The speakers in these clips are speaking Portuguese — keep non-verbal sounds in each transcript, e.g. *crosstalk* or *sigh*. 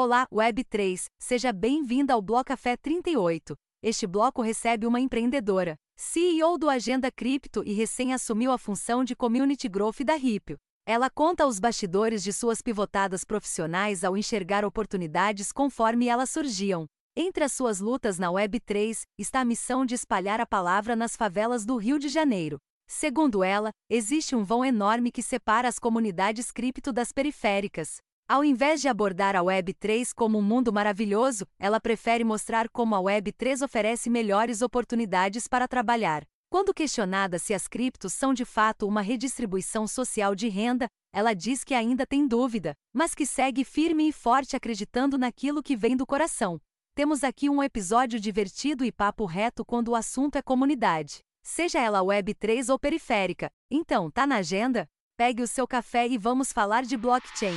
Olá, Web3, seja bem-vinda ao Bloco Café 38. Este bloco recebe uma empreendedora, CEO do Agenda Cripto e recém assumiu a função de Community Growth da Ripio. Ela conta os bastidores de suas pivotadas profissionais ao enxergar oportunidades conforme elas surgiam. Entre as suas lutas na Web3 está a missão de espalhar a palavra nas favelas do Rio de Janeiro. Segundo ela, existe um vão enorme que separa as comunidades cripto das periféricas. Ao invés de abordar a Web3 como um mundo maravilhoso, ela prefere mostrar como a Web3 oferece melhores oportunidades para trabalhar. Quando questionada se as criptos são de fato uma redistribuição social de renda, ela diz que ainda tem dúvida, mas que segue firme e forte acreditando naquilo que vem do coração. Temos aqui um episódio divertido e papo reto quando o assunto é comunidade. Seja ela Web3 ou periférica. Então, tá na agenda? Pegue o seu café e vamos falar de blockchain.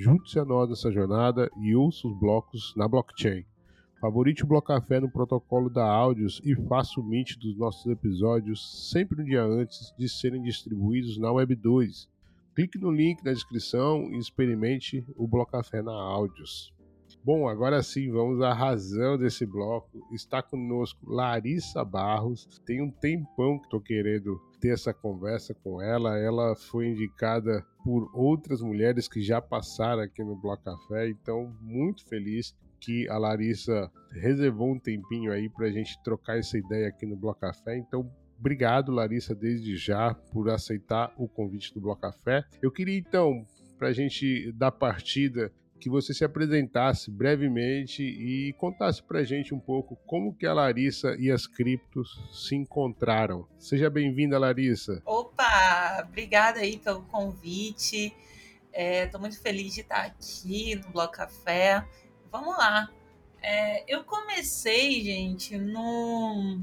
Junte-se a nós nessa jornada e ouça os blocos na blockchain. Favorite o Bloco Café no protocolo da Áudios e faça o mint dos nossos episódios sempre um dia antes de serem distribuídos na Web 2. Clique no link na descrição e experimente o Bloco Café na Áudios. Bom, agora sim, vamos à razão desse bloco. Está conosco Larissa Barros. Tem um tempão que estou querendo ter essa conversa com ela. Ela foi indicada por outras mulheres que já passaram aqui no Bloco Café, então muito feliz que a Larissa reservou um tempinho aí para a gente trocar essa ideia aqui no Bloco Café. Então, obrigado, Larissa, desde já por aceitar o convite do Bloco Café. Eu queria então, para a gente dar partida, que você se apresentasse brevemente e contasse para gente um pouco como que a Larissa e as criptos se encontraram. Seja bem-vinda, Larissa. Opa, obrigada aí pelo convite. Estou é, muito feliz de estar aqui no Bloco Café vamos lá. É, eu comecei, gente, no,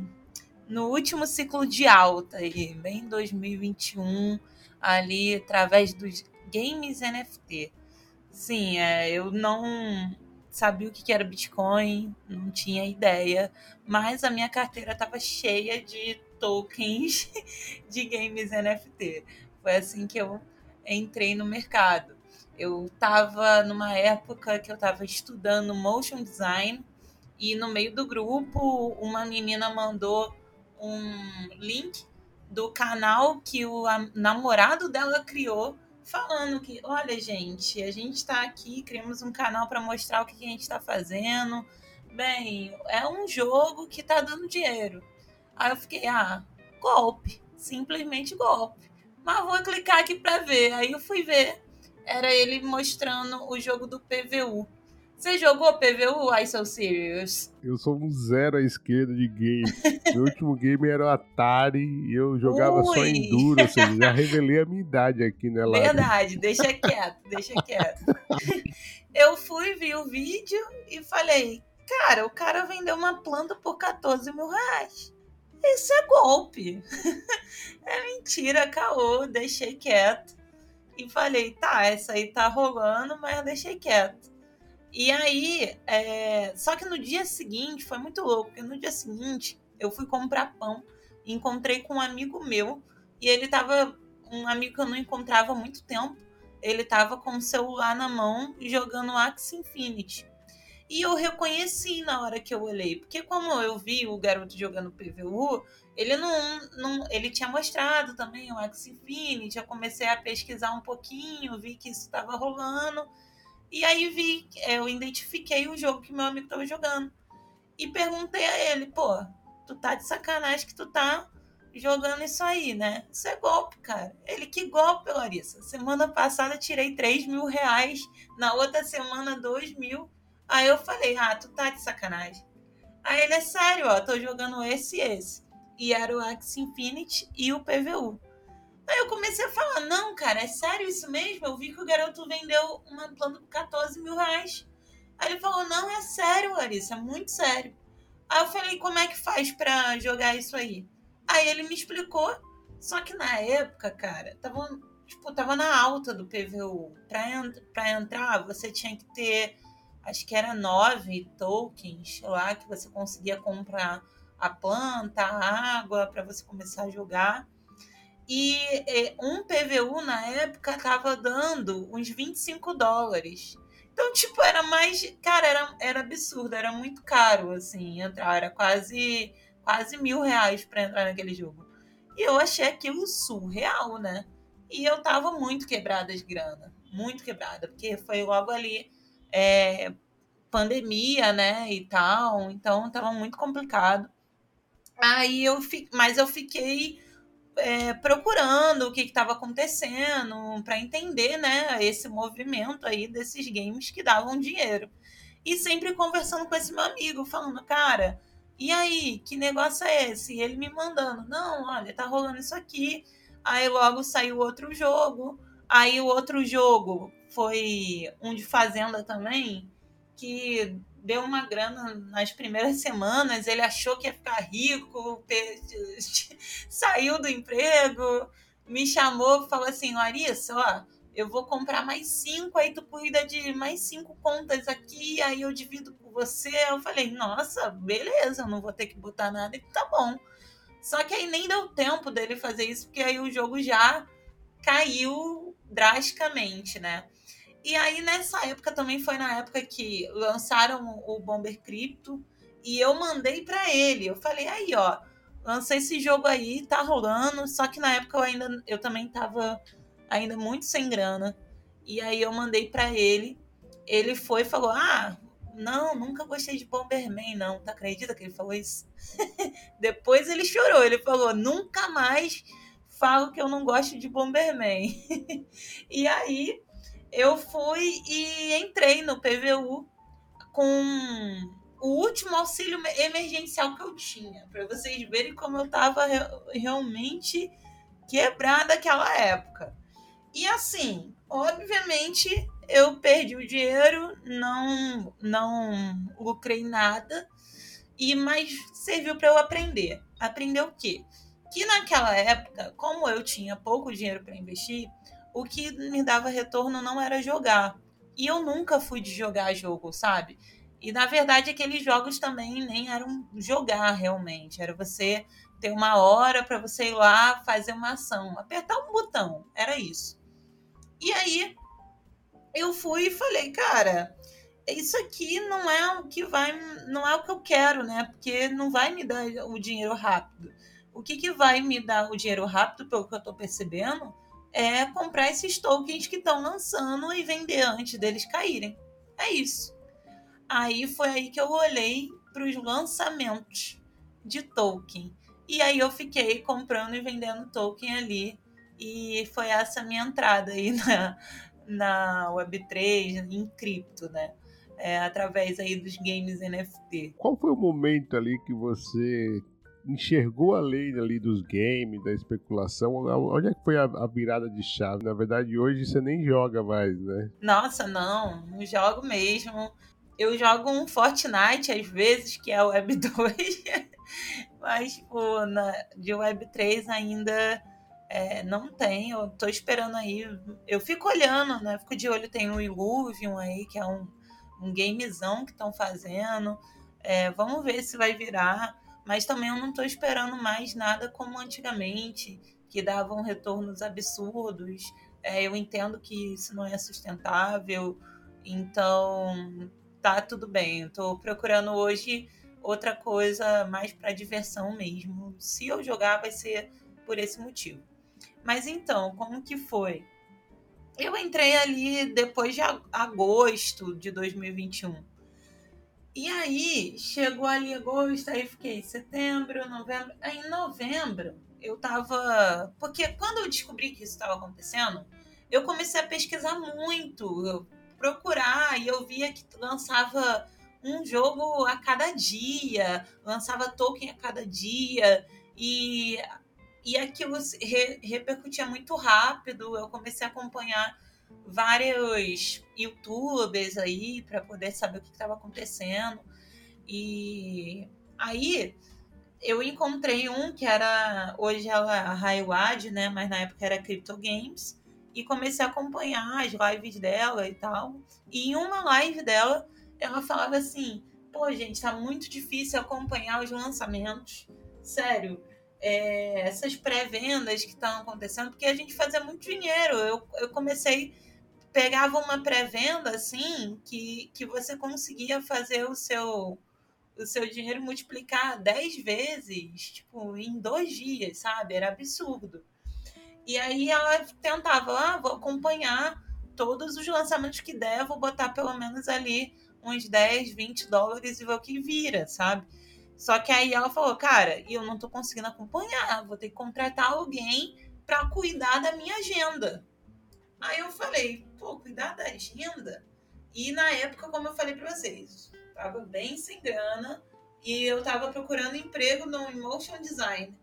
no último ciclo de alta, aí, bem em 2021, ali através dos games NFT. Sim, é, eu não sabia o que era Bitcoin, não tinha ideia, mas a minha carteira estava cheia de tokens *laughs* de games NFT. Foi assim que eu entrei no mercado. Eu estava numa época que eu estava estudando motion design e no meio do grupo uma menina mandou um link do canal que o namorado dela criou, falando que, olha, gente, a gente está aqui, criamos um canal para mostrar o que a gente está fazendo. Bem, é um jogo que está dando dinheiro. Aí eu fiquei, ah, golpe, simplesmente golpe. Mas vou clicar aqui para ver. Aí eu fui ver era ele mostrando o jogo do PVU. Você jogou PVU, I So Serious? Eu sou um zero à esquerda de game. Meu último game era o Atari e eu jogava Ui. só Enduro, ou seja, já revelei a minha idade aqui, né, Lara? Verdade, deixa quieto, deixa quieto. Eu fui, vi o vídeo e falei, cara, o cara vendeu uma planta por 14 mil reais. Isso é golpe. *laughs* É mentira, caô, deixei quieto e falei, tá, essa aí tá rolando, mas eu deixei quieto. E aí, é... só que no dia seguinte foi muito louco, porque no dia seguinte eu fui comprar pão, encontrei com um amigo meu, e ele tava, um amigo que eu não encontrava há muito tempo, ele tava com o celular na mão jogando Axie Infinity. E eu reconheci na hora que eu olhei, porque como eu vi o garoto jogando PVU, ele não, não ele tinha mostrado também o Axie Infinity, eu comecei a pesquisar um pouquinho, vi que isso estava rolando, e aí vi, eu identifiquei o jogo que meu amigo estava jogando. E perguntei a ele, pô, tu tá de sacanagem que tu tá jogando isso aí, né? Isso é golpe, cara. Ele, que golpe, Larissa? Semana passada tirei 3 mil reais, na outra semana 2 mil. Aí eu falei, ah, tu tá de sacanagem. Aí ele é sério, ó, tô jogando esse e esse. E era o Axie Infinity e o PVU. Aí eu comecei a falar, não, cara, é sério isso mesmo? Eu vi que o garoto vendeu uma planta por 14 mil reais. Aí ele falou, não, é sério, Larissa, é muito sério. Aí eu falei, como é que faz pra jogar isso aí? Aí ele me explicou, só que na época, cara, tava, tipo, tava na alta do PVU. Pra, ent pra entrar, você tinha que ter, acho que era nove tokens lá, que você conseguia comprar a planta, a água, para você começar a jogar. E é, um PVU na época tava dando uns 25 dólares. Então, tipo, era mais. Cara, era, era absurdo, era muito caro, assim, entrar. Era quase, quase mil reais para entrar naquele jogo. E eu achei aquilo surreal, né? E eu tava muito quebrada de grana. Muito quebrada, porque foi logo ali é, pandemia, né? E tal. Então tava muito complicado. Aí eu fi... Mas eu fiquei é, procurando o que estava acontecendo para entender né, esse movimento aí desses games que davam dinheiro. E sempre conversando com esse meu amigo, falando, cara, e aí, que negócio é esse? E ele me mandando, não, olha, tá rolando isso aqui. Aí logo saiu outro jogo. Aí o outro jogo foi um de Fazenda também, que deu uma grana nas primeiras semanas, ele achou que ia ficar rico, *laughs* saiu do emprego, me chamou, falou assim, Larissa, ó, eu vou comprar mais cinco, aí tu cuida de mais cinco contas aqui, aí eu divido com você. Eu falei, nossa, beleza, eu não vou ter que botar nada, tá bom. Só que aí nem deu tempo dele fazer isso, porque aí o jogo já caiu drasticamente, né? E aí, nessa época, também foi na época que lançaram o Bomber Crypto. E eu mandei para ele. Eu falei, aí, ó, lancei esse jogo aí, tá rolando. Só que na época eu ainda eu também tava ainda muito sem grana. E aí eu mandei para ele. Ele foi e falou: Ah, não, nunca gostei de Bomberman, não. Tu acredita que ele falou isso? *laughs* Depois ele chorou. Ele falou: Nunca mais falo que eu não gosto de Bomberman. *laughs* e aí eu fui e entrei no PVU com o último auxílio emergencial que eu tinha, para vocês verem como eu estava realmente quebrada naquela época. E assim, obviamente, eu perdi o dinheiro, não não lucrei nada, e mas serviu para eu aprender. Aprender o quê? Que naquela época, como eu tinha pouco dinheiro para investir, o que me dava retorno não era jogar. E eu nunca fui de jogar jogo, sabe? E na verdade aqueles jogos também nem eram jogar realmente, era você ter uma hora para você ir lá fazer uma ação, apertar um botão, era isso. E aí eu fui e falei, cara, isso aqui não é o que vai, não é o que eu quero, né? Porque não vai me dar o dinheiro rápido. O que, que vai me dar o dinheiro rápido, pelo que eu tô percebendo, é comprar esses tokens que estão lançando e vender antes deles caírem. É isso. Aí foi aí que eu olhei para os lançamentos de token. E aí eu fiquei comprando e vendendo token ali. E foi essa minha entrada aí *laughs* na, na Web3, em cripto, né? É, através aí dos games NFT. Qual foi o momento ali que você enxergou a lei ali dos games, da especulação, onde é que foi a, a, virada de chave? Na verdade, hoje você nem joga mais, né? Nossa, não, não jogo mesmo. Eu jogo um Fortnite às vezes, que é o Web *laughs* 2, mas pô, na, de Web 3 ainda é, não tem. Eu tô esperando aí. Eu fico olhando, né? Fico de olho, tem o Illuvium aí, que é um, um gamezão que estão fazendo. É, vamos ver se vai virar mas também eu não estou esperando mais nada como antigamente, que davam retornos absurdos. É, eu entendo que isso não é sustentável, então tá tudo bem. Tô procurando hoje outra coisa mais para diversão mesmo. Se eu jogar, vai ser por esse motivo. Mas então, como que foi? Eu entrei ali depois de agosto de 2021. E aí, chegou ali agosto, aí fiquei setembro, novembro. Aí, em novembro, eu tava. Porque quando eu descobri que isso estava acontecendo, eu comecei a pesquisar muito, procurar, e eu via que lançava um jogo a cada dia, lançava token a cada dia, e, e aquilo re, repercutia muito rápido. Eu comecei a acompanhar vários youtubers aí para poder saber o que estava acontecendo. E aí eu encontrei um que era. Hoje é a Highwad, né? Mas na época era Crypto Games. E comecei a acompanhar as lives dela e tal. E em uma live dela, ela falava assim: pô, gente, tá muito difícil acompanhar os lançamentos. Sério. É, essas pré-vendas que estão acontecendo, porque a gente fazia muito dinheiro. Eu, eu comecei, pegava uma pré-venda assim, que, que você conseguia fazer o seu o seu dinheiro multiplicar 10 vezes, tipo, em dois dias, sabe? Era absurdo. E aí ela tentava, ah, vou acompanhar todos os lançamentos que der, vou botar pelo menos ali uns 10, 20 dólares e ver o que vira, sabe? Só que aí ela falou, cara, eu não tô conseguindo acompanhar, vou ter que contratar alguém para cuidar da minha agenda. Aí eu falei, pô, cuidar da agenda? E na época, como eu falei para vocês, tava bem sem grana e eu tava procurando emprego no Emotion Design.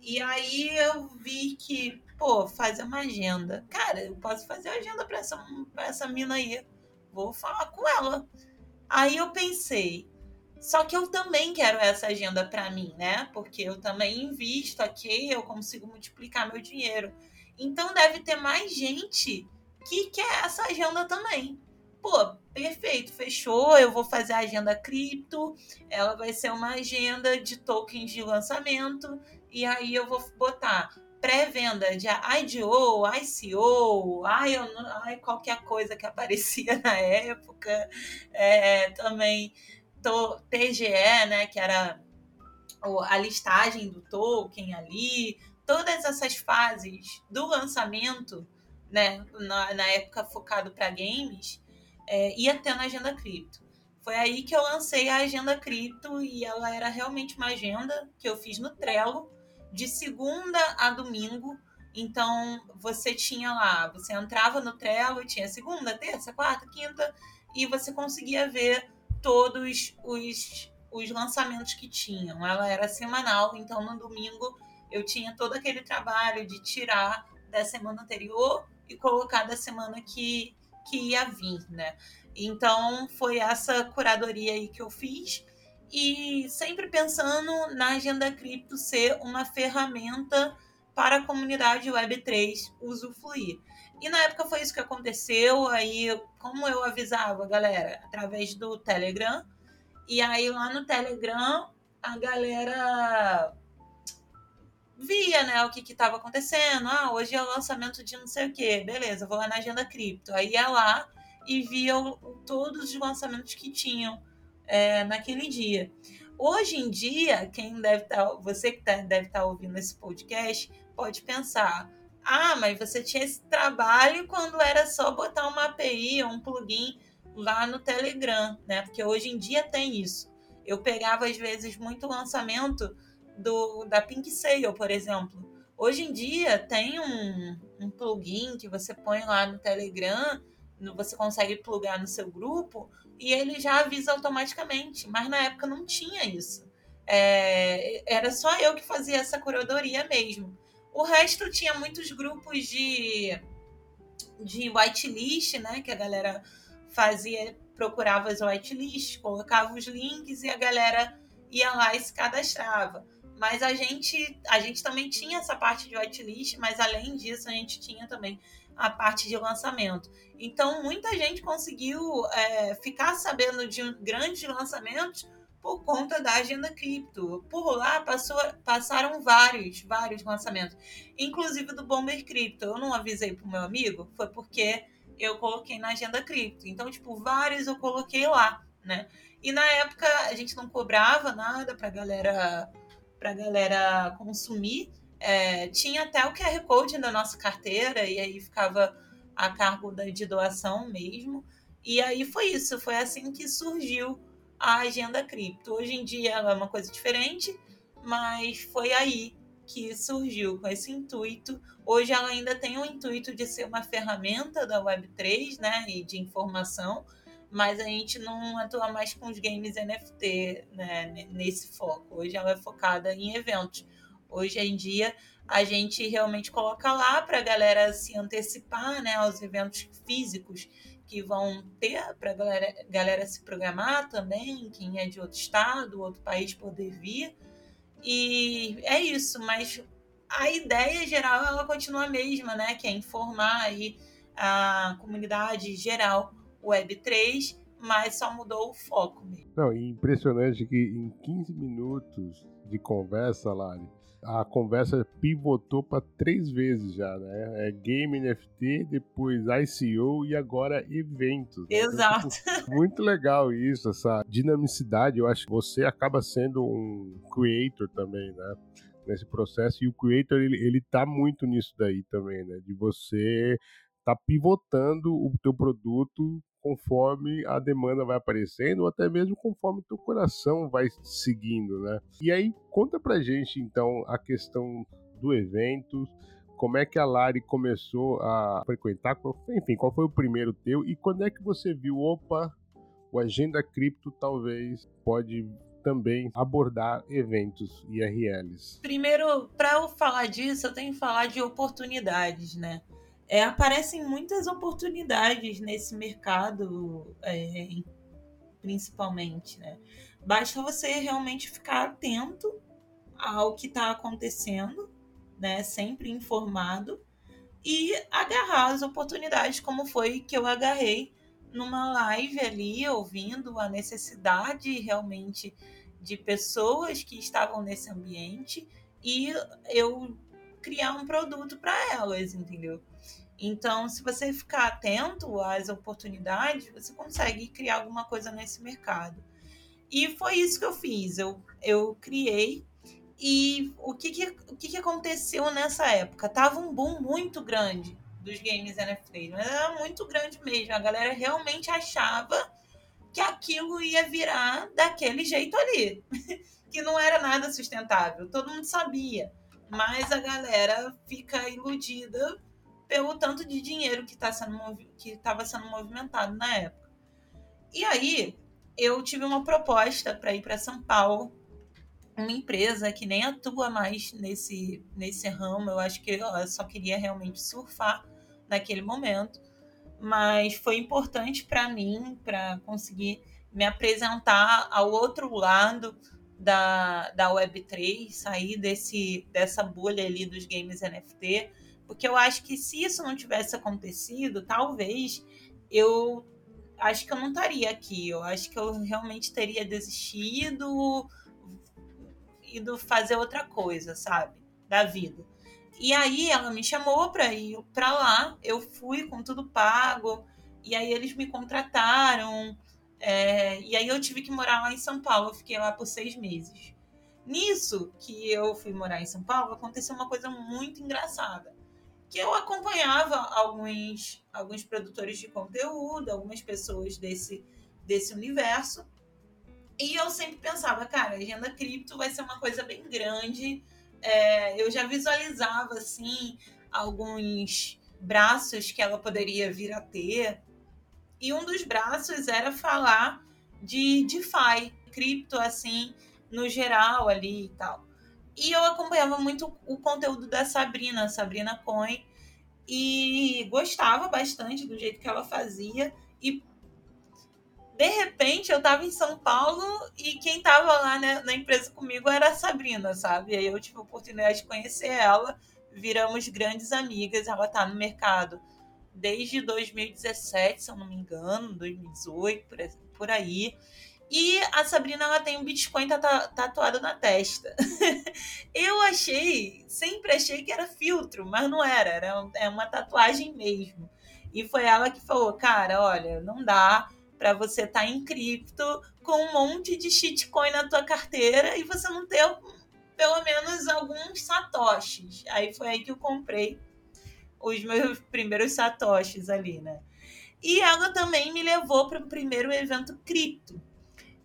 E aí eu vi que, pô, fazer uma agenda. Cara, eu posso fazer agenda pra essa, pra essa mina aí. Vou falar com ela. Aí eu pensei, só que eu também quero essa agenda para mim, né? Porque eu também invisto aqui, eu consigo multiplicar meu dinheiro. Então deve ter mais gente que quer essa agenda também pô, perfeito, fechou, eu vou fazer a agenda cripto, ela vai ser uma agenda de tokens de lançamento, e aí eu vou botar pré-venda de IDO, ICO, ai, ai, qualquer coisa que *laughs* aparecia na época, é, também TGE, né, que era a listagem do token ali, todas essas fases do lançamento, né, na, na época focado para games, é, ia na Agenda Cripto. Foi aí que eu lancei a Agenda Cripto e ela era realmente uma agenda que eu fiz no Trello, de segunda a domingo. Então, você tinha lá, você entrava no Trello tinha segunda, terça, quarta, quinta, e você conseguia ver todos os, os lançamentos que tinham. Ela era semanal, então no domingo eu tinha todo aquele trabalho de tirar da semana anterior e colocar da semana que, que ia vir, né? Então foi essa curadoria aí que eu fiz e sempre pensando na agenda cripto ser uma ferramenta para a comunidade Web3 usufruir. E na época foi isso que aconteceu, aí como eu avisava galera através do Telegram, e aí lá no Telegram a galera via, né, o que estava acontecendo. Ah, hoje é o lançamento de não sei o que. Beleza, vou lá na agenda cripto. Aí ia lá e via todos os lançamentos que tinham é, naquele dia. Hoje em dia, quem deve estar, tá, você que tá, deve estar tá ouvindo esse podcast, pode pensar: ah, mas você tinha esse trabalho quando era só botar uma API ou um plugin lá no Telegram, né? Porque hoje em dia tem isso. Eu pegava às vezes muito lançamento do, da Pink Sale, por exemplo. Hoje em dia tem um, um plugin que você põe lá no Telegram, você consegue plugar no seu grupo e ele já avisa automaticamente. Mas na época não tinha isso. É, era só eu que fazia essa curadoria mesmo. O resto tinha muitos grupos de, de whitelist, né? Que a galera fazia, procurava as whitelists, colocava os links e a galera ia lá e se cadastrava. Mas a gente, a gente também tinha essa parte de whitelist, mas além disso, a gente tinha também a parte de lançamento. Então, muita gente conseguiu é, ficar sabendo de grandes lançamentos por conta da agenda cripto. Por lá passou, passaram vários, vários lançamentos, inclusive do Bomber Cripto. Eu não avisei pro meu amigo, foi porque eu coloquei na agenda cripto. Então, tipo, vários eu coloquei lá, né? E na época a gente não cobrava nada pra galera para a galera consumir. É, tinha até o QR Code da nossa carteira, e aí ficava a cargo da, de doação mesmo. E aí foi isso, foi assim que surgiu a agenda cripto. Hoje em dia é uma coisa diferente, mas foi aí que surgiu com esse intuito. Hoje ela ainda tem o intuito de ser uma ferramenta da Web3, né, e de informação, mas a gente não atua mais com os games NFT né, nesse foco. Hoje ela é focada em eventos. Hoje em dia a gente realmente coloca lá para a galera se antecipar né, aos eventos físicos que vão ter para a galera, galera se programar também, quem é de outro estado, outro país poder vir. E é isso, mas a ideia geral ela continua a mesma, né? Que é informar aí a comunidade geral Web3, mas só mudou o foco mesmo. Não, impressionante que em 15 minutos de conversa, Lari, a conversa pivotou para três vezes já, né? É game NFT, depois ICO e agora eventos. Né? Exato. Então, *laughs* muito legal isso, essa dinamicidade. Eu acho que você acaba sendo um creator também, né? Nesse processo. E o creator, ele, ele tá muito nisso daí também, né? De você tá pivotando o teu produto conforme a demanda vai aparecendo ou até mesmo conforme teu coração vai seguindo, né? E aí conta pra gente então a questão do evento, como é que a Lari começou a frequentar, enfim, qual foi o primeiro teu e quando é que você viu, opa, o Agenda Cripto talvez pode também abordar eventos IRLs? Primeiro, para eu falar disso, eu tenho que falar de oportunidades, né? É, aparecem muitas oportunidades nesse mercado, é, principalmente, né? Basta você realmente ficar atento ao que está acontecendo, né? Sempre informado e agarrar as oportunidades, como foi que eu agarrei numa live ali, ouvindo a necessidade realmente de pessoas que estavam nesse ambiente e eu criar um produto para elas, entendeu? Então, se você ficar atento às oportunidades, você consegue criar alguma coisa nesse mercado. E foi isso que eu fiz. Eu, eu criei. E o que, que, o que, que aconteceu nessa época? Tava um boom muito grande dos games NFT. Mas era muito grande mesmo. A galera realmente achava que aquilo ia virar daquele jeito ali. *laughs* que não era nada sustentável. Todo mundo sabia. Mas a galera fica iludida pelo tanto de dinheiro que tá estava sendo movimentado na época. E aí eu tive uma proposta para ir para São Paulo, uma empresa que nem atua mais nesse nesse ramo. Eu acho que eu só queria realmente surfar naquele momento, mas foi importante para mim para conseguir me apresentar ao outro lado da, da Web3, sair desse, dessa bolha ali dos games NFT porque eu acho que se isso não tivesse acontecido, talvez eu acho que eu não estaria aqui. Eu acho que eu realmente teria desistido, ido fazer outra coisa, sabe? Da vida. E aí ela me chamou para ir para lá. Eu fui com tudo pago. E aí eles me contrataram. É, e aí eu tive que morar lá em São Paulo. Eu fiquei lá por seis meses. Nisso que eu fui morar em São Paulo, aconteceu uma coisa muito engraçada que eu acompanhava alguns, alguns produtores de conteúdo, algumas pessoas desse, desse universo. E eu sempre pensava, cara, a agenda cripto vai ser uma coisa bem grande. É, eu já visualizava, assim, alguns braços que ela poderia vir a ter. E um dos braços era falar de DeFi, cripto, assim, no geral ali e tal. E eu acompanhava muito o conteúdo da Sabrina, Sabrina Coin, e gostava bastante do jeito que ela fazia. E de repente eu tava em São Paulo e quem tava lá né, na empresa comigo era a Sabrina, sabe? E aí eu tive a oportunidade de conhecer ela, viramos grandes amigas. Ela tá no mercado desde 2017, se eu não me engano, 2018, por aí. E a Sabrina ela tem um Bitcoin tatuado na testa. *laughs* eu achei, sempre achei que era filtro, mas não era, era é uma tatuagem mesmo. E foi ela que falou: "Cara, olha, não dá para você estar tá em cripto com um monte de shitcoin na tua carteira e você não ter pelo menos alguns satoshis". Aí foi aí que eu comprei os meus *laughs* primeiros satoshis ali, né? E ela também me levou para o primeiro evento cripto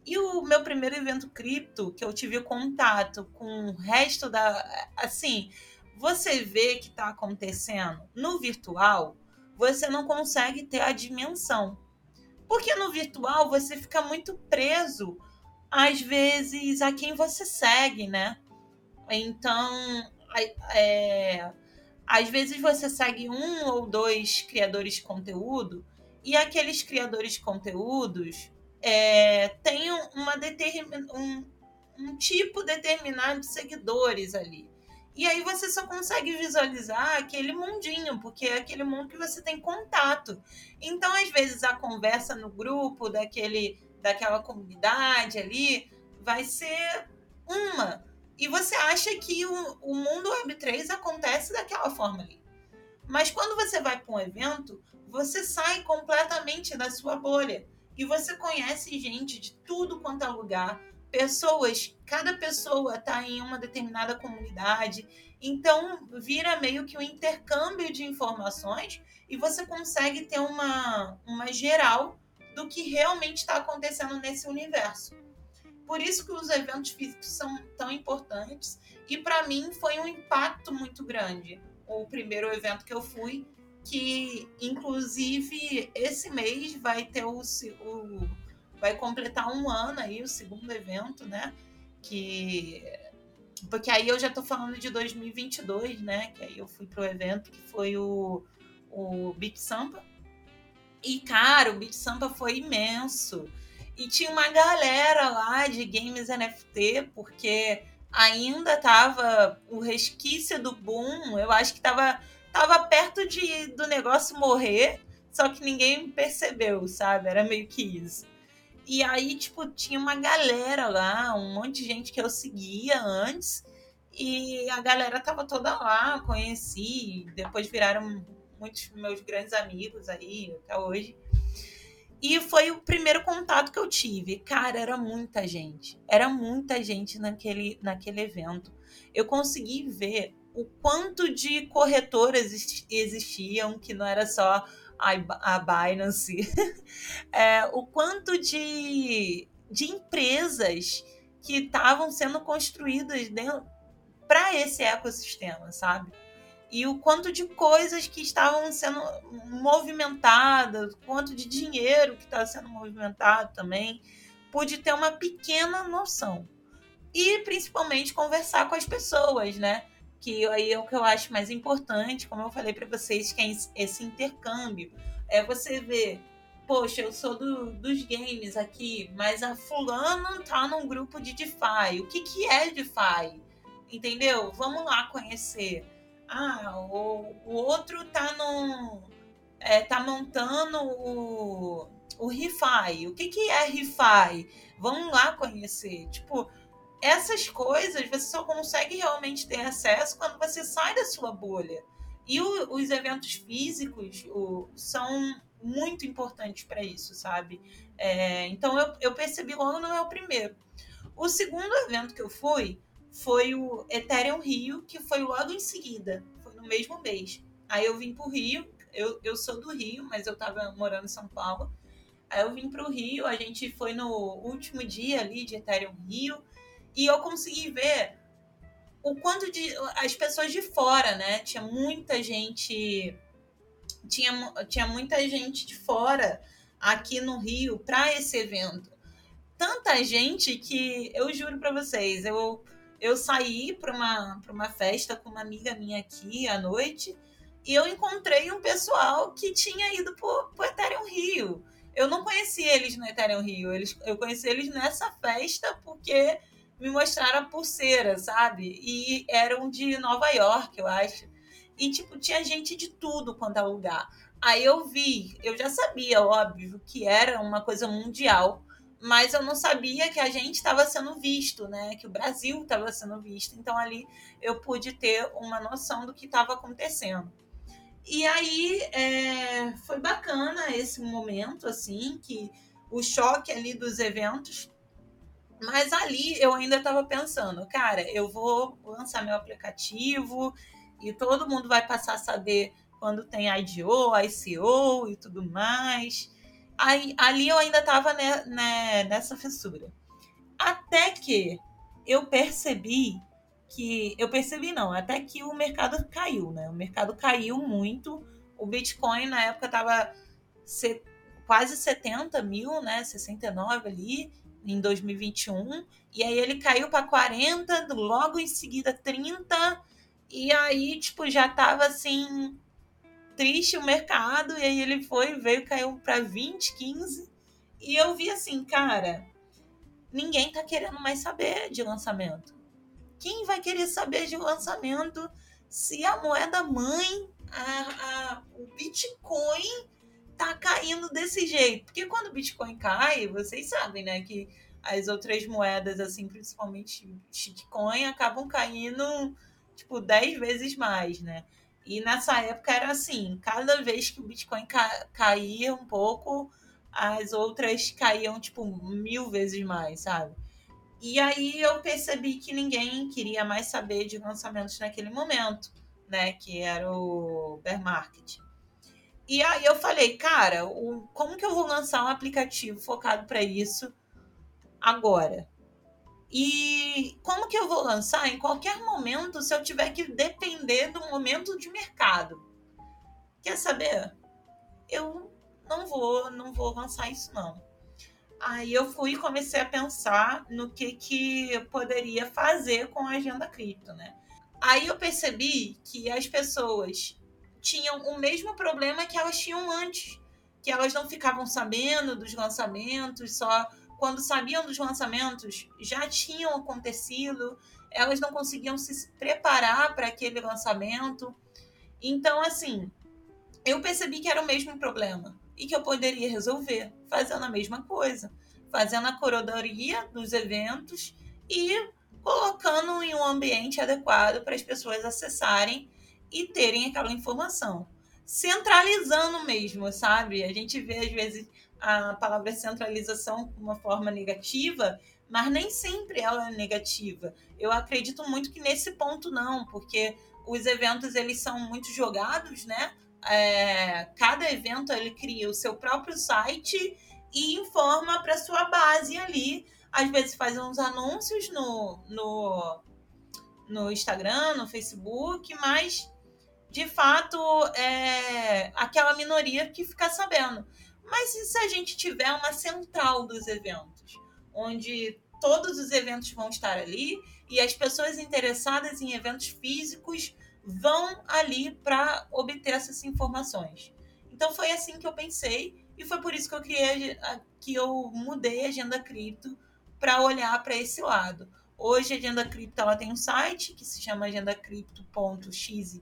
e o meu primeiro evento cripto, que eu tive contato com o resto da. Assim, você vê que está acontecendo no virtual, você não consegue ter a dimensão. Porque no virtual você fica muito preso, às vezes, a quem você segue, né? Então, é, às vezes você segue um ou dois criadores de conteúdo e aqueles criadores de conteúdos é, têm uma determin, um, um tipo determinado de seguidores ali. E aí você só consegue visualizar aquele mundinho, porque é aquele mundo que você tem contato. Então, às vezes, a conversa no grupo daquele, daquela comunidade ali vai ser uma. E você acha que o, o mundo Web3 acontece daquela forma ali. Mas quando você vai para um evento, você sai completamente da sua bolha. E você conhece gente de tudo quanto é lugar, pessoas, cada pessoa está em uma determinada comunidade, então vira meio que um intercâmbio de informações e você consegue ter uma, uma geral do que realmente está acontecendo nesse universo. Por isso que os eventos físicos são tão importantes e para mim foi um impacto muito grande. O primeiro evento que eu fui, que inclusive esse mês vai ter o, o vai completar um ano aí, o segundo evento, né? Que. Porque aí eu já tô falando de 2022, né? Que aí eu fui pro evento que foi o, o Beat Sampa. E, cara, o Beat Sampa foi imenso. E tinha uma galera lá de games NFT, porque ainda tava o resquício do boom. Eu acho que tava, tava perto de, do negócio morrer, só que ninguém percebeu, sabe? Era meio que isso. E aí, tipo, tinha uma galera lá, um monte de gente que eu seguia antes. E a galera tava toda lá, conheci. Depois viraram muitos meus grandes amigos aí, até hoje. E foi o primeiro contato que eu tive. Cara, era muita gente. Era muita gente naquele, naquele evento. Eu consegui ver o quanto de corretoras existiam, que não era só a Binance, *laughs* é, o quanto de, de empresas que estavam sendo construídas para esse ecossistema, sabe? E o quanto de coisas que estavam sendo movimentadas, quanto de dinheiro que estava sendo movimentado também, pude ter uma pequena noção. E principalmente conversar com as pessoas, né? Que aí é o que eu acho mais importante, como eu falei para vocês, que é esse intercâmbio. É você ver, poxa, eu sou do, dos games aqui, mas a fulano tá num grupo de DeFi. O que, que é DeFi? Entendeu? Vamos lá conhecer. Ah, o, o outro tá no. É, tá montando o, o ReFi. O que, que é ReFi? Vamos lá conhecer. Tipo, essas coisas você só consegue realmente ter acesso quando você sai da sua bolha. E o, os eventos físicos o, são muito importantes para isso, sabe? É, então eu, eu percebi logo no meu primeiro. O segundo evento que eu fui foi o Ethereum Rio, que foi logo em seguida, foi no mesmo mês. Aí eu vim para o Rio, eu, eu sou do Rio, mas eu estava morando em São Paulo. Aí eu vim para o Rio, a gente foi no último dia ali de Ethereum Rio. E eu consegui ver o quanto de as pessoas de fora, né? Tinha muita gente tinha, tinha muita gente de fora aqui no Rio para esse evento. Tanta gente que eu juro para vocês, eu eu saí para uma para uma festa com uma amiga minha aqui à noite e eu encontrei um pessoal que tinha ido pro, pro Ethereum Rio. Eu não conheci eles no Ethereum Rio, eles, eu conheci eles nessa festa porque me mostraram a pulseira, sabe? E eram de Nova York, eu acho. E, tipo, tinha gente de tudo quanto é lugar. Aí eu vi, eu já sabia, óbvio, que era uma coisa mundial, mas eu não sabia que a gente estava sendo visto, né? Que o Brasil estava sendo visto. Então ali eu pude ter uma noção do que estava acontecendo. E aí é, foi bacana esse momento, assim, que o choque ali dos eventos mas ali eu ainda estava pensando, cara, eu vou lançar meu aplicativo e todo mundo vai passar a saber quando tem IDO, ICO e tudo mais. Aí, ali eu ainda estava né, nessa fissura. Até que eu percebi que. Eu percebi não, até que o mercado caiu, né? O mercado caiu muito. O Bitcoin na época estava quase 70 mil, né? 69 ali em 2021. E aí ele caiu para 40, logo em seguida 30. E aí, tipo, já tava assim, triste o mercado. E aí ele foi, veio, caiu para 20, 15. E eu vi assim, cara, ninguém tá querendo mais saber de lançamento. Quem vai querer saber de lançamento se a moeda mãe, a, a, o Bitcoin, tá caindo desse jeito? Porque quando o Bitcoin cai, vocês sabem, né, que as outras moedas, assim, principalmente shitcoin, acabam caindo, tipo, 10 vezes mais, né? E nessa época era assim, cada vez que o Bitcoin ca caía um pouco, as outras caíam, tipo, mil vezes mais, sabe? E aí eu percebi que ninguém queria mais saber de lançamentos naquele momento, né? Que era o bear market. E aí eu falei, cara, o, como que eu vou lançar um aplicativo focado para isso agora? E como que eu vou lançar em qualquer momento se eu tiver que depender do momento de mercado? Quer saber? Eu não vou, não vou lançar isso não. Aí eu fui e comecei a pensar no que que eu poderia fazer com a agenda cripto, né? Aí eu percebi que as pessoas tinham o mesmo problema que elas tinham antes, que elas não ficavam sabendo dos lançamentos, só quando sabiam dos lançamentos já tinham acontecido, elas não conseguiam se preparar para aquele lançamento. Então, assim, eu percebi que era o mesmo problema e que eu poderia resolver fazendo a mesma coisa, fazendo a curadoria dos eventos e colocando em um ambiente adequado para as pessoas acessarem e terem aquela informação. Centralizando mesmo, sabe? A gente vê às vezes a palavra centralização de uma forma negativa, mas nem sempre ela é negativa. Eu acredito muito que nesse ponto não, porque os eventos eles são muito jogados, né? é, cada evento ele cria o seu próprio site e informa para sua base ali. Às vezes faz uns anúncios no, no, no Instagram, no Facebook, mas de fato é aquela minoria que fica sabendo. Mas e se a gente tiver uma central dos eventos, onde todos os eventos vão estar ali e as pessoas interessadas em eventos físicos vão ali para obter essas informações. Então foi assim que eu pensei e foi por isso que eu criei que eu mudei a agenda cripto para olhar para esse lado. Hoje a agenda cripto ela tem um site que se chama agendacripto.xyz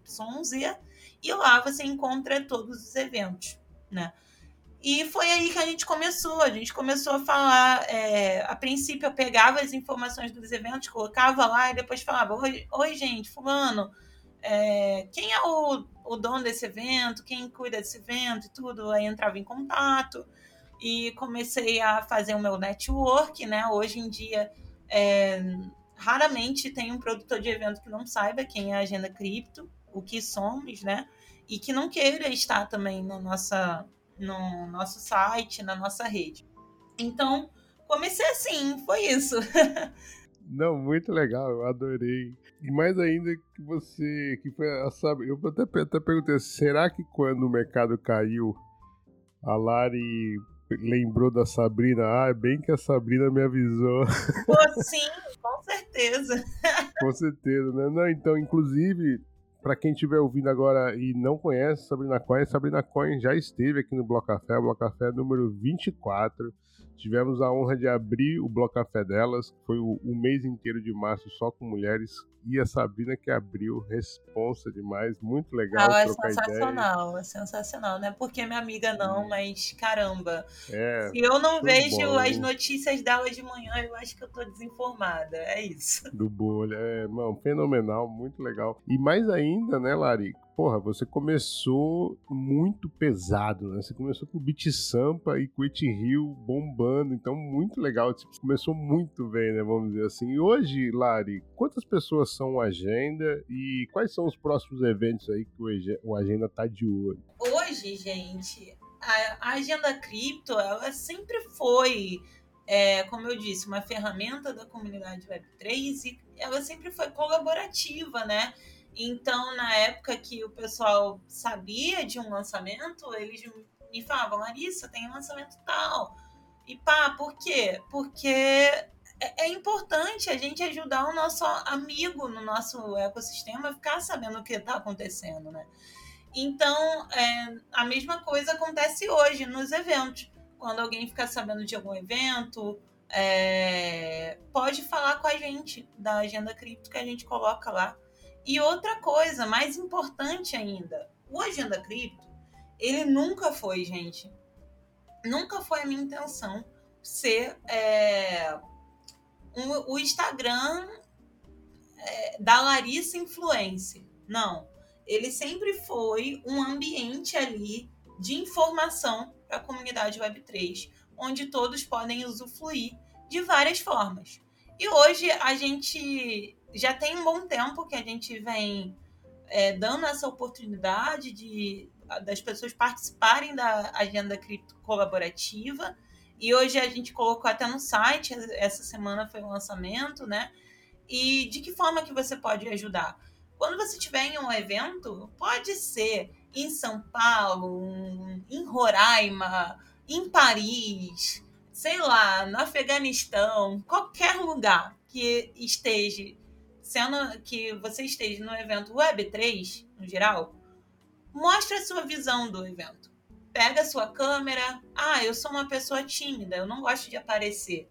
e lá você encontra todos os eventos, né? E foi aí que a gente começou. A gente começou a falar. É, a princípio, eu pegava as informações dos eventos, colocava lá e depois falava: Oi, oi gente, Fulano, é, quem é o, o dono desse evento, quem cuida desse evento e tudo, aí entrava em contato e comecei a fazer o meu network, né? Hoje em dia, é, raramente tem um produtor de evento que não saiba quem é a Agenda Cripto, o que somos, né? E que não queira estar também no, nossa, no nosso site, na nossa rede. Então, comecei assim, foi isso. *laughs* Não, muito legal, eu adorei. E mais ainda que você. que foi sabe, Eu até, até perguntei, será que quando o mercado caiu, a Lari lembrou da Sabrina? Ah, é bem que a Sabrina me avisou. Pô, sim, com certeza. com certeza, né? Não, então, inclusive, para quem estiver ouvindo agora e não conhece Sabrina Coin, Sabrina Coin já esteve aqui no Bloco Café, Bloco Café número 24. Tivemos a honra de abrir o Bloco Café delas, que foi o, o, mês inteiro de março só com mulheres. E a Sabrina que abriu, responsa demais, muito legal. Ah, é sensacional, ideia. é sensacional. Não é porque minha amiga não, hum. mas caramba. É, Se eu não vejo bom. as notícias dela de manhã, eu acho que eu tô desinformada. É isso. Do bolha, é, mano, fenomenal, muito legal. E mais ainda, né, Lari? Porra, você começou muito pesado, né? Você começou com Beat Sampa e com It Hill bombando, então muito legal. Tipo, começou muito bem, né? Vamos dizer assim. E hoje, Lari, quantas pessoas são o Agenda e quais são os próximos eventos aí que o Agenda tá de olho? Hoje, gente, a Agenda Cripto, ela sempre foi. É, como eu disse, uma ferramenta da comunidade Web3 e ela sempre foi colaborativa, né? Então, na época que o pessoal sabia de um lançamento, eles me falavam, Larissa, tem lançamento tal. E pá, por quê? Porque é, é importante a gente ajudar o nosso amigo no nosso ecossistema a ficar sabendo o que está acontecendo, né? Então, é, a mesma coisa acontece hoje nos eventos. Quando alguém fica sabendo de algum evento, é, pode falar com a gente da agenda cripto que a gente coloca lá. E outra coisa, mais importante ainda, o Agenda Cripto, ele nunca foi, gente, nunca foi a minha intenção ser é, um, o Instagram é, da Larissa Influence. Não. Ele sempre foi um ambiente ali de informação para a comunidade Web3, onde todos podem usufruir de várias formas. E hoje a gente já tem um bom tempo que a gente vem é, dando essa oportunidade de das pessoas participarem da agenda cripto colaborativa. E hoje a gente colocou até no site, essa semana foi o lançamento, né? E de que forma que você pode ajudar? Quando você estiver em um evento, pode ser em São Paulo, em Roraima, em Paris, sei lá, no Afeganistão, qualquer lugar que esteja sendo que você esteja no evento Web3, no geral, mostre a sua visão do evento. Pega a sua câmera. Ah, eu sou uma pessoa tímida, eu não gosto de aparecer.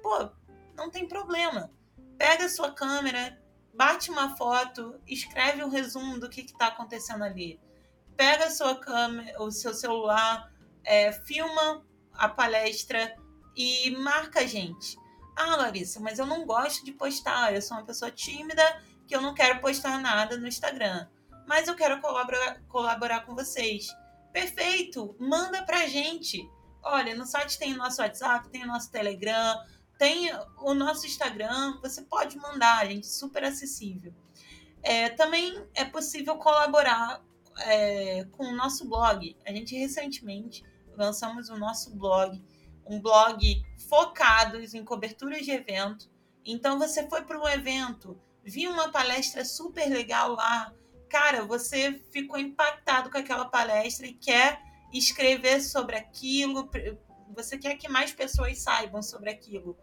Pô, não tem problema. Pega a sua câmera, bate uma foto, escreve um resumo do que está acontecendo ali. Pega a sua câmera, o seu celular, é, filma a palestra e marca a gente. Ah, Larissa, mas eu não gosto de postar. Eu sou uma pessoa tímida que eu não quero postar nada no Instagram. Mas eu quero colaborar, colaborar com vocês. Perfeito! Manda pra gente. Olha, no site tem o nosso WhatsApp, tem o nosso Telegram, tem o nosso Instagram. Você pode mandar, gente, super acessível. É, também é possível colaborar é, com o nosso blog. A gente recentemente lançamos o nosso blog um blog focados em coberturas de evento. Então você foi para um evento, viu uma palestra super legal lá, cara, você ficou impactado com aquela palestra e quer escrever sobre aquilo, você quer que mais pessoas saibam sobre aquilo.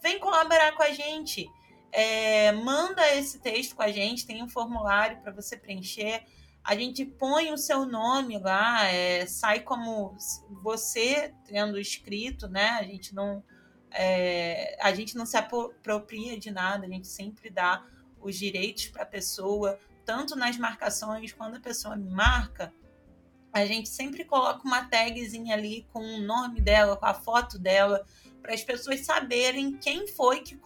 Vem colaborar com a gente. É, manda esse texto com a gente, tem um formulário para você preencher a gente põe o seu nome lá, é, sai como você tendo escrito, né? A gente não é, a gente não se apropria de nada, a gente sempre dá os direitos para a pessoa, tanto nas marcações, quando a pessoa me marca, a gente sempre coloca uma tagzinha ali com o nome dela, com a foto dela, para as pessoas saberem quem foi que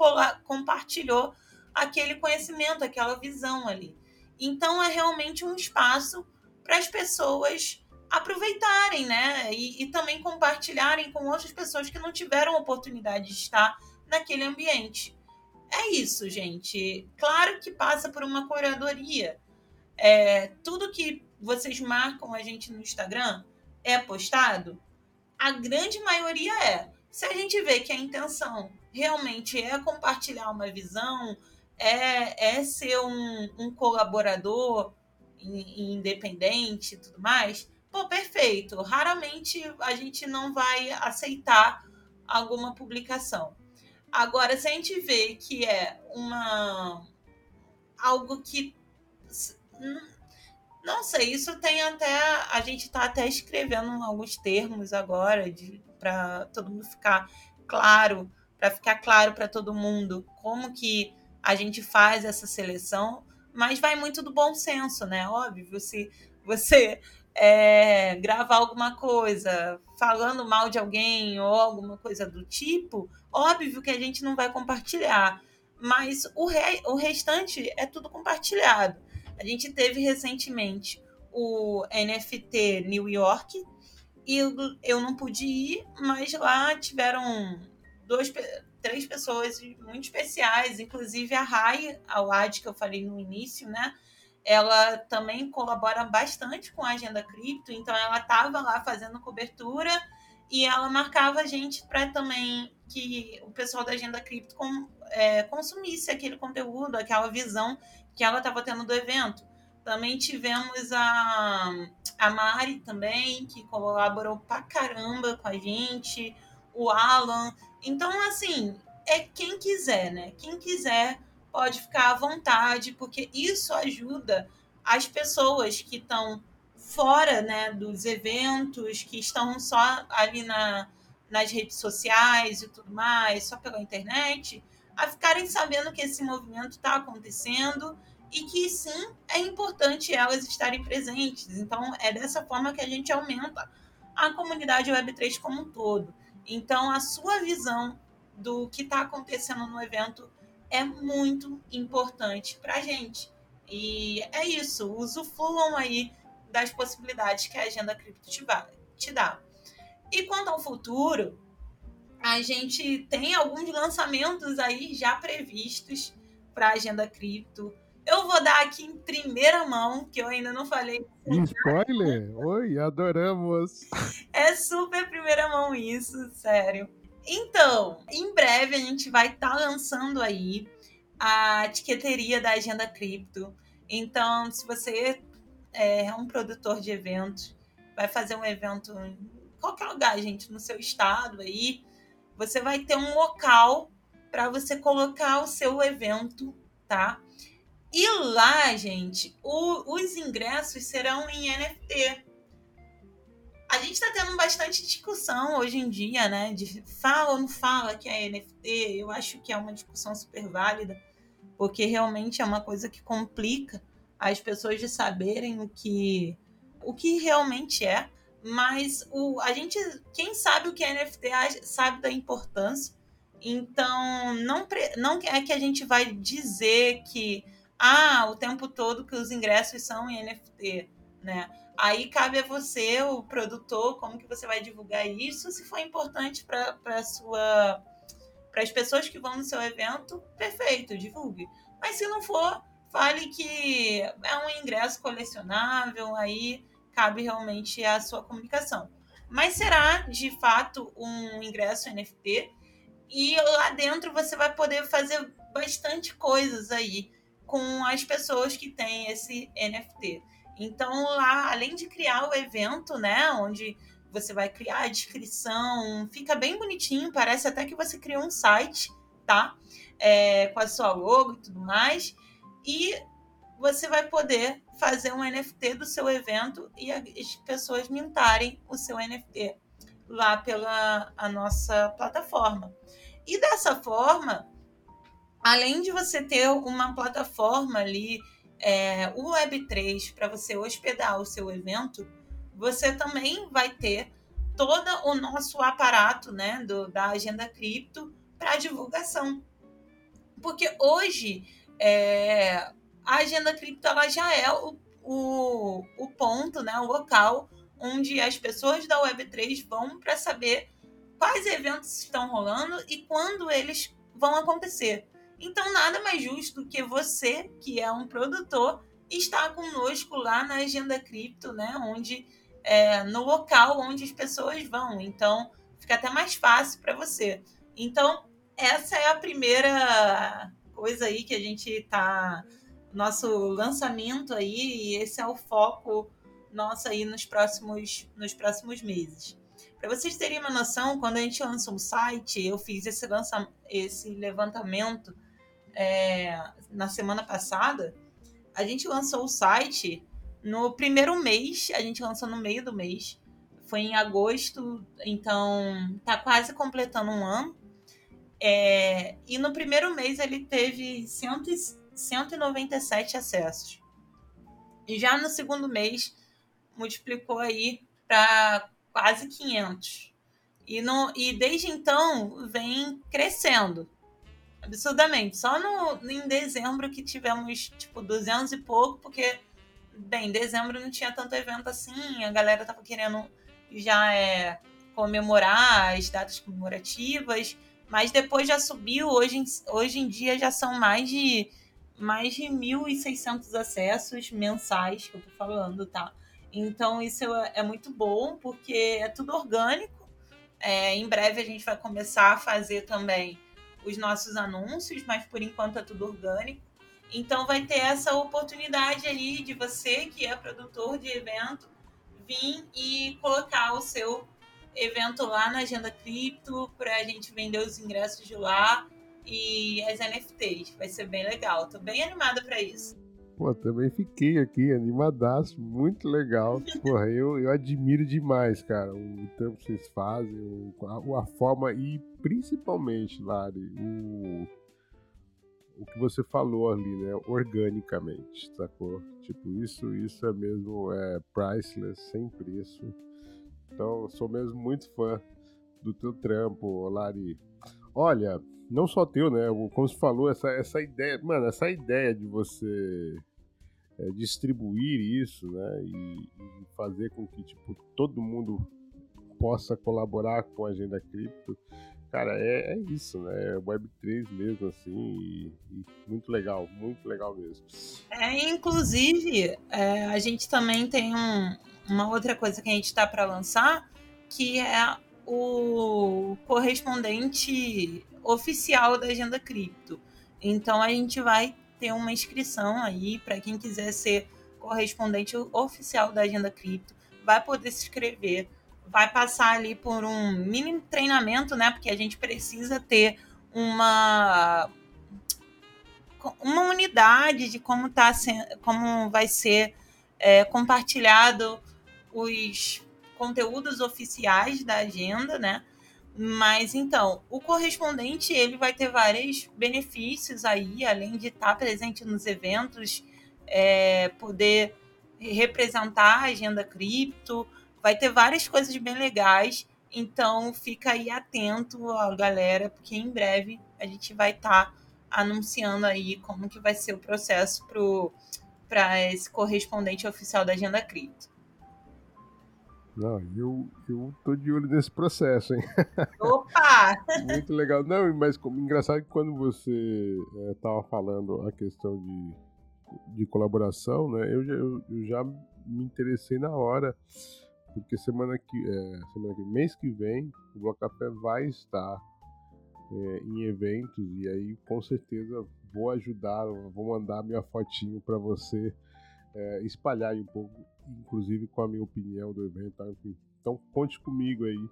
compartilhou aquele conhecimento, aquela visão ali. Então é realmente um espaço para as pessoas aproveitarem, né? E, e, também compartilharem com outras pessoas que não tiveram oportunidade de estar naquele ambiente. É isso, gente. Claro que passa por uma curadoria. É, tudo que vocês marcam a gente no Instagram é postado. A grande maioria é. Se a gente vê que a intenção realmente é compartilhar uma visão, é, é ser um, um colaborador independente e tudo mais, pô, perfeito. Raramente a gente não vai aceitar alguma publicação. Agora, se a gente vê que é uma algo que não sei, isso tem até a gente está até escrevendo alguns termos agora para todo mundo ficar claro, para ficar claro para todo mundo como que a gente faz essa seleção, mas vai muito do bom senso, né? Óbvio, se você é, gravar alguma coisa falando mal de alguém ou alguma coisa do tipo, óbvio que a gente não vai compartilhar. Mas o, re, o restante é tudo compartilhado. A gente teve recentemente o NFT New York e eu não pude ir, mas lá tiveram dois, três pessoas muito especiais, inclusive a Rai, a WAD que eu falei no início, né? Ela também colabora bastante com a Agenda Cripto, então ela estava lá fazendo cobertura e ela marcava a gente para também que o pessoal da Agenda Cripto com, é, consumisse aquele conteúdo, aquela visão que ela estava tendo do evento. Também tivemos a, a Mari também, que colaborou pra caramba com a gente, o Alan. Então, assim, é quem quiser, né? Quem quiser pode ficar à vontade, porque isso ajuda as pessoas que estão fora né, dos eventos, que estão só ali na, nas redes sociais e tudo mais, só pela internet, a ficarem sabendo que esse movimento está acontecendo e que sim é importante elas estarem presentes. Então é dessa forma que a gente aumenta a comunidade Web3 como um todo. Então a sua visão do que está acontecendo no evento é muito importante para a gente. E é isso, usufruam aí das possibilidades que a agenda cripto te dá. E quanto ao futuro, a gente tem alguns lançamentos aí já previstos para a agenda cripto. Eu vou dar aqui em primeira mão, que eu ainda não falei. Spoiler? Oi, adoramos! É super primeira mão isso, sério. Então, em breve a gente vai estar tá lançando aí a etiqueteria da Agenda Cripto. Então, se você é um produtor de eventos, vai fazer um evento em qualquer lugar, gente, no seu estado aí, você vai ter um local para você colocar o seu evento, tá? E lá, gente, o, os ingressos serão em NFT. A gente está tendo bastante discussão hoje em dia, né? De fala ou não fala que é NFT. Eu acho que é uma discussão super válida, porque realmente é uma coisa que complica as pessoas de saberem o que, o que realmente é. Mas o, a gente, quem sabe o que é NFT, sabe da importância. Então, não, não é que a gente vai dizer que ah, o tempo todo que os ingressos são em NFT, né? Aí cabe a você, o produtor, como que você vai divulgar isso, se for importante para sua para as pessoas que vão no seu evento, perfeito, divulgue. Mas se não for, fale que é um ingresso colecionável, aí cabe realmente a sua comunicação. Mas será de fato um ingresso NFT e lá dentro você vai poder fazer bastante coisas aí com as pessoas que têm esse NFT. Então lá, além de criar o evento, né, onde você vai criar a descrição, fica bem bonitinho, parece até que você criou um site, tá? É, com a sua logo e tudo mais. E você vai poder fazer um NFT do seu evento e as pessoas mintarem o seu NFT lá pela a nossa plataforma. E dessa forma, além de você ter uma plataforma ali, é, o Web3, para você hospedar o seu evento, você também vai ter todo o nosso aparato né, do, da agenda cripto para divulgação. Porque hoje é, a agenda cripto ela já é o, o, o ponto, né, o local onde as pessoas da Web3 vão para saber quais eventos estão rolando e quando eles vão acontecer. Então, nada mais justo que você, que é um produtor, estar conosco lá na Agenda Cripto, né? Onde, é, no local onde as pessoas vão. Então, fica até mais fácil para você. Então, essa é a primeira coisa aí que a gente está nosso lançamento aí e esse é o foco nosso aí nos próximos nos próximos meses. Para vocês terem uma noção, quando a gente lançou um site, eu fiz esse lança, esse levantamento é, na semana passada. A gente lançou o site no primeiro mês, a gente lançou no meio do mês. Foi em agosto, então tá quase completando um ano. É, e no primeiro mês ele teve 197 acessos. E já no segundo mês multiplicou aí para quase 500. E, no, e desde então vem crescendo absurdamente. Só no, em dezembro que tivemos tipo 200 e pouco, porque, bem, em dezembro não tinha tanto evento assim, a galera tava querendo já é, comemorar as datas comemorativas. Mas depois já subiu, hoje, hoje em dia já são mais de mais de 1.600 acessos mensais que eu tô falando, tá? Então isso é, é muito bom porque é tudo orgânico. É, em breve a gente vai começar a fazer também os nossos anúncios, mas por enquanto é tudo orgânico. Então vai ter essa oportunidade ali de você, que é produtor de evento, vir e colocar o seu evento lá na Agenda Cripto para a gente vender os ingressos de lá e as NFTs. Vai ser bem legal. Tô bem animada para isso. Pô, também fiquei aqui animadaço, muito legal. Porra, eu, eu admiro demais, cara, o tempo que vocês fazem, a, a forma e principalmente, Lari, o, o que você falou ali, né, organicamente, sacou? Tipo, isso, isso é mesmo é priceless, sem preço. Então, sou mesmo muito fã do teu trampo, Lari. Olha, não só teu, né? Como você falou, essa, essa ideia, mano, essa ideia de você é, distribuir isso, né? E, e, fazer com que tipo todo mundo possa colaborar com a agenda cripto, cara, é, é isso, né? É Web3 mesmo, assim, e, e, muito legal, muito legal mesmo. É, inclusive, é, a gente também tem um, uma outra coisa que a gente está para lançar, que é o correspondente oficial da agenda cripto. Então a gente vai ter uma inscrição aí para quem quiser ser correspondente oficial da agenda cripto, vai poder se inscrever, vai passar ali por um mínimo treinamento, né? Porque a gente precisa ter uma uma unidade de como tá como vai ser é, compartilhado os conteúdos oficiais da agenda, né? Mas então, o correspondente ele vai ter vários benefícios aí, além de estar presente nos eventos, é, poder representar a agenda cripto, vai ter várias coisas bem legais. Então fica aí atento, a galera, porque em breve a gente vai estar tá anunciando aí como que vai ser o processo para esse correspondente oficial da agenda cripto. Não, eu, eu tô de olho nesse processo, hein? *laughs* Opa! Muito legal. Não, mas como, engraçado que quando você estava é, falando a questão de, de colaboração, né? Eu, eu, eu já me interessei na hora, porque semana que, é, semana que mês que vem o Bloco Café vai estar é, em eventos e aí com certeza vou ajudar, vou mandar minha fotinho para você é, espalhar um pouco inclusive com a minha opinião do evento. Tá? Enfim. Então conte comigo aí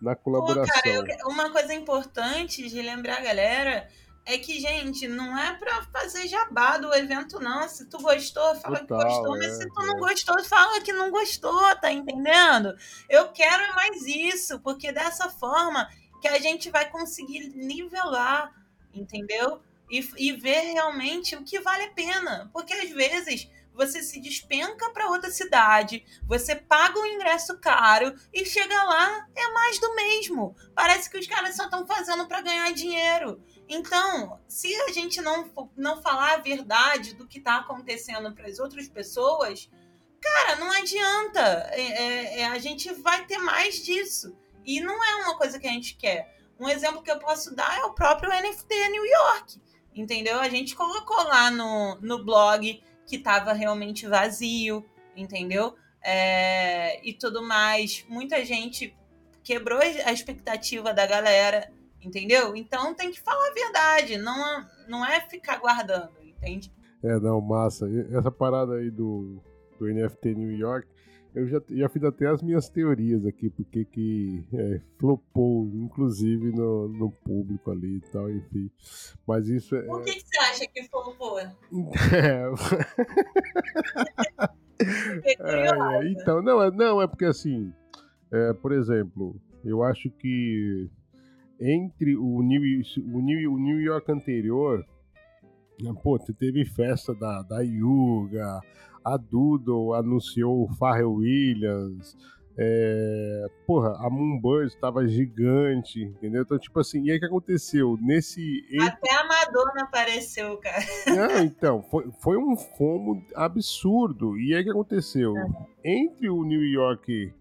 na colaboração. Pô, cara, eu, uma coisa importante de lembrar a galera é que, gente, não é pra fazer jabá do evento, não. Se tu gostou, fala Total, que gostou, é, mas se tu é. não gostou, fala que não gostou, tá entendendo? Eu quero mais isso, porque dessa forma que a gente vai conseguir nivelar, entendeu? E, e ver realmente o que vale a pena. Porque às vezes você se despenca para outra cidade, você paga um ingresso caro e chega lá é mais do mesmo. Parece que os caras só estão fazendo para ganhar dinheiro. Então, se a gente não, não falar a verdade do que está acontecendo para as outras pessoas, cara, não adianta. É, é, é, a gente vai ter mais disso. E não é uma coisa que a gente quer. Um exemplo que eu posso dar é o próprio NFT New York. Entendeu? A gente colocou lá no, no blog que estava realmente vazio, entendeu? É, e tudo mais. Muita gente quebrou a expectativa da galera, entendeu? Então tem que falar a verdade, não, não é ficar guardando, entende? É, não, massa. Essa parada aí do, do NFT New York, eu já, já fiz até as minhas teorias aqui, porque que é, flopou, inclusive no, no público ali e tal, enfim. Mas isso é. Por que, que você acha que flopou? *laughs* É. é, então, não, é, não, é porque assim, é, por exemplo, eu acho que entre o New, o New, o New York anterior, né, pô, teve festa da, da Yuga, a Doodle anunciou o Pharrell Williams, é, porra, a Moonbird estava gigante, entendeu? Então, tipo assim, e aí o que aconteceu? Nesse. Até a Madonna apareceu, cara. Não, então, foi, foi um fomo absurdo. E aí o que aconteceu? Entre o New York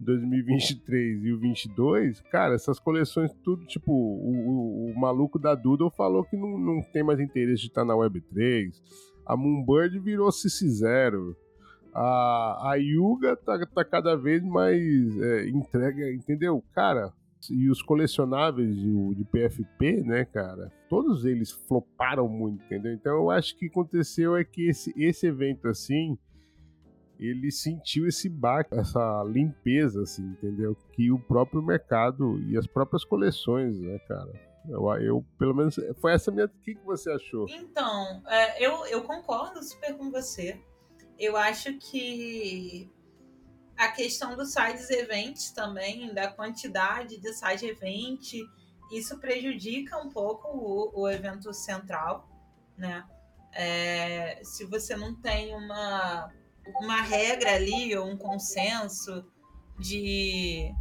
2023 e o 22, cara, essas coleções, tudo, tipo, o, o, o maluco da Doodle falou que não, não tem mais interesse de estar na Web3 a Moonbird virou CC0. A, a Yuga tá, tá cada vez mais é, entrega, entendeu? Cara, E os colecionáveis de, de PFP, né, cara? Todos eles floparam muito, entendeu? Então eu acho que aconteceu é que esse, esse evento assim ele sentiu esse baque, essa limpeza, assim, entendeu? Que o próprio mercado e as próprias coleções, né, cara? Eu, eu pelo menos, foi essa minha. O que, que você achou? Então, é, eu, eu concordo super com você. Eu acho que a questão dos sides events também, da quantidade de side event, isso prejudica um pouco o, o evento central, né? É, se você não tem uma uma regra ali, ou um consenso de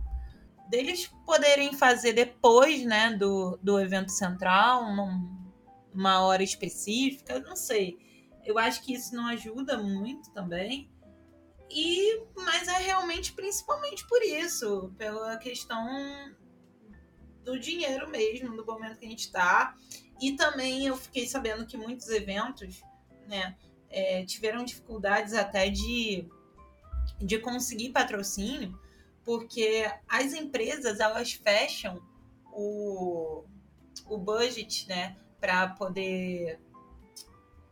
deles poderem fazer depois né, do, do evento central, uma hora específica, não sei. Eu acho que isso não ajuda muito também. E, mas é realmente principalmente por isso, pela questão do dinheiro mesmo, do momento que a gente está. E também eu fiquei sabendo que muitos eventos, né, é, tiveram dificuldades até de, de conseguir patrocínio, porque as empresas elas fecham o, o budget né, para poder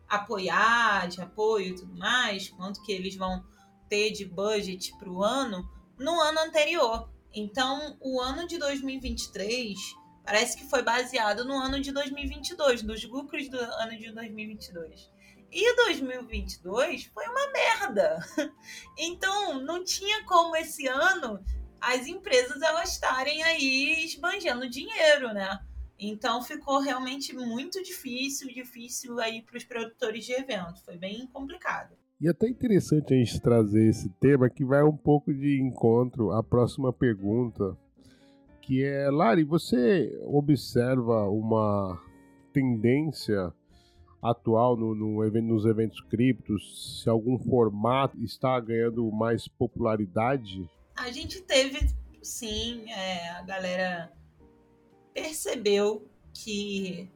apoiar, de apoio e tudo mais, quanto que eles vão ter de budget para o ano, no ano anterior. Então, o ano de 2023 parece que foi baseado no ano de 2022, nos lucros do ano de 2022. E 2022 foi uma merda. *laughs* Então, não tinha como esse ano as empresas elas estarem aí esbanjando dinheiro, né? Então ficou realmente muito difícil, difícil aí para os produtores de evento. Foi bem complicado. E é até interessante a gente trazer esse tema que vai um pouco de encontro à próxima pergunta, que é, Lari, você observa uma tendência atual no, no nos eventos criptos, se algum formato está ganhando mais popularidade? A gente teve, sim, é, a galera percebeu que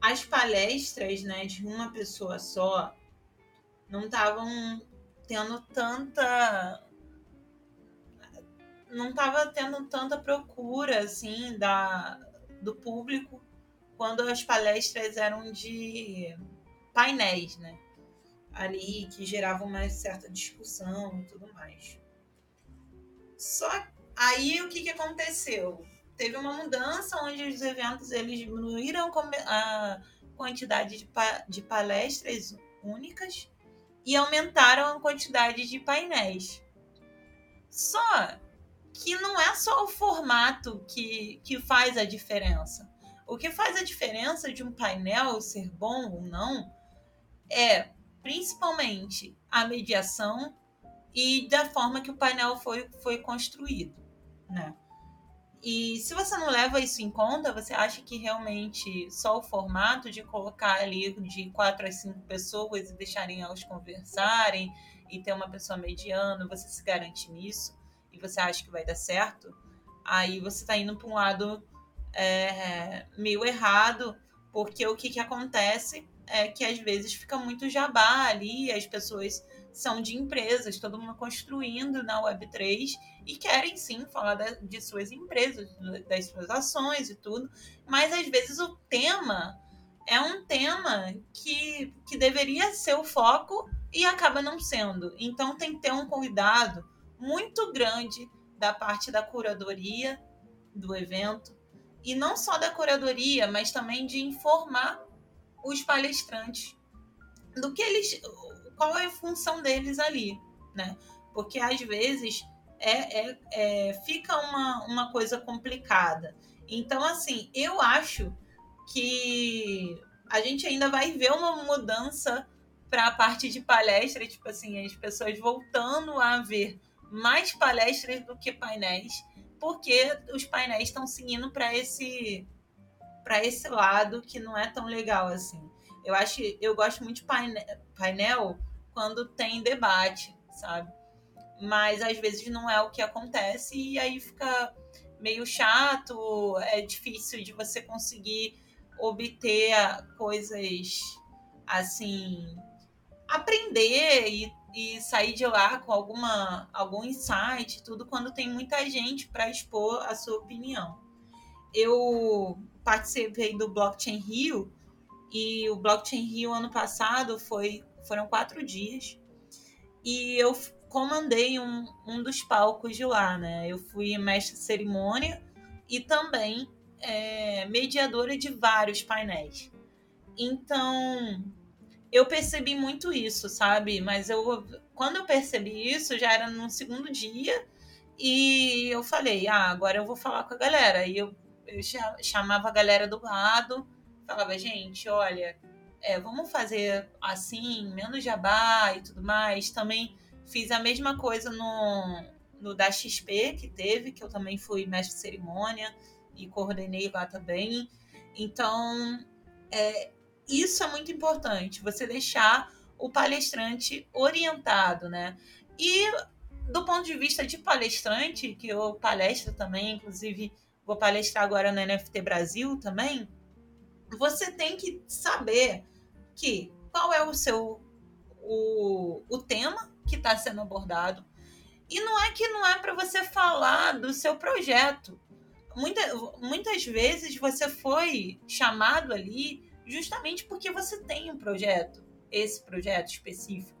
as palestras né, de uma pessoa só não estavam tendo tanta não estava tendo tanta procura assim da do público quando as palestras eram de painéis, né? Ali que geravam uma certa discussão e tudo mais. Só aí o que, que aconteceu? Teve uma mudança onde os eventos eles diminuíram a quantidade de, pa de palestras únicas e aumentaram a quantidade de painéis. Só que não é só o formato que, que faz a diferença. O que faz a diferença de um painel ser bom ou não é principalmente a mediação e da forma que o painel foi, foi construído, né? E se você não leva isso em conta, você acha que realmente só o formato de colocar ali de quatro a cinco pessoas e deixarem elas conversarem e ter uma pessoa mediana, você se garante nisso e você acha que vai dar certo, aí você está indo para um lado é, meio errado, porque o que, que acontece é que às vezes fica muito jabá ali, as pessoas são de empresas, todo mundo construindo na Web3 e querem sim falar de suas empresas, das suas ações e tudo, mas às vezes o tema é um tema que, que deveria ser o foco e acaba não sendo. Então tem que ter um cuidado muito grande da parte da curadoria do evento, e não só da curadoria, mas também de informar os palestrantes do que eles, qual é a função deles ali, né? Porque às vezes é, é, é fica uma, uma coisa complicada. Então, assim, eu acho que a gente ainda vai ver uma mudança para a parte de palestra, tipo assim, as pessoas voltando a ver mais palestras do que painéis porque os painéis estão seguindo para esse para esse lado que não é tão legal assim. Eu acho, eu gosto muito de painel, painel quando tem debate, sabe? Mas às vezes não é o que acontece e aí fica meio chato, é difícil de você conseguir obter coisas assim, aprender e, e sair de lá com alguma algum insight, tudo quando tem muita gente para expor a sua opinião. Eu participei do Blockchain Rio e o Blockchain Rio ano passado foi foram quatro dias e eu comandei um, um dos palcos de lá, né? Eu fui mestre de cerimônia e também é, mediadora de vários painéis. Então, eu percebi muito isso, sabe? Mas eu, quando eu percebi isso, já era no segundo dia e eu falei, ah, agora eu vou falar com a galera. E eu, eu chamava a galera do lado, falava, gente, olha, é, vamos fazer assim, menos jabá e tudo mais. Também fiz a mesma coisa no, no da XP que teve, que eu também fui mestre de cerimônia e coordenei lá também. Então, é, isso é muito importante, você deixar o palestrante orientado, né? E do ponto de vista de palestrante, que eu palestro também, inclusive vou palestrar agora no NFT Brasil também, você tem que saber que qual é o seu o, o tema que está sendo abordado. E não é que não é para você falar do seu projeto. Muita, muitas vezes você foi chamado ali justamente porque você tem um projeto, esse projeto específico.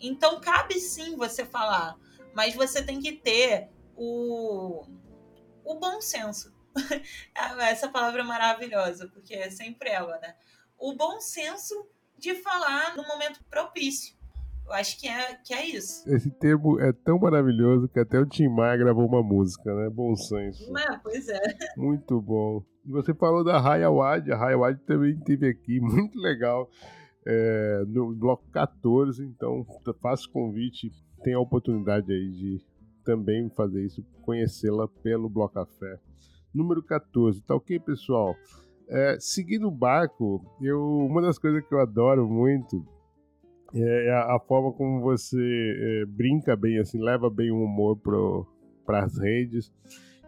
Então, cabe sim você falar, mas você tem que ter o, o bom senso. *laughs* Essa palavra é maravilhosa, porque é sempre ela, né? O bom senso de falar no momento propício. Eu acho que é, que é isso. Esse termo é tão maravilhoso que até o Tim Maia gravou uma música, né? Bom senso. É, pois é. Muito bom. E você falou da Raya Wad, a Raya Wad também esteve aqui, *laughs* muito legal, é, no bloco 14, então faço convite, tem a oportunidade aí de também fazer isso, conhecê-la pelo Bloco Café. Número 14, tá ok, pessoal? É, seguindo o barco, eu, uma das coisas que eu adoro muito é, é a, forma como você é, brinca bem, assim, leva bem o humor para as redes.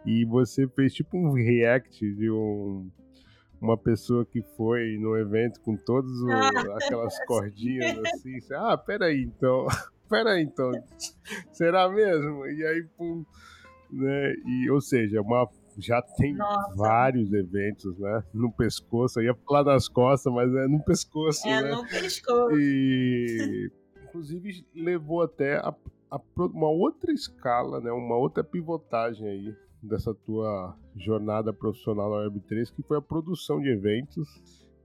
E você fez tipo um react de um, uma pessoa que foi no evento com todas aquelas *laughs* cordinhas assim. ah, peraí então. *laughs* peraí então. Será mesmo? E aí, pum. Né? E, ou seja, uma já tem Nossa. vários eventos, né? No pescoço, eu ia falar das costas, mas é no pescoço, é né? no pescoço. E inclusive levou até a, a, uma outra escala, né? Uma outra pivotagem aí dessa tua jornada profissional na Web3, que foi a produção de eventos.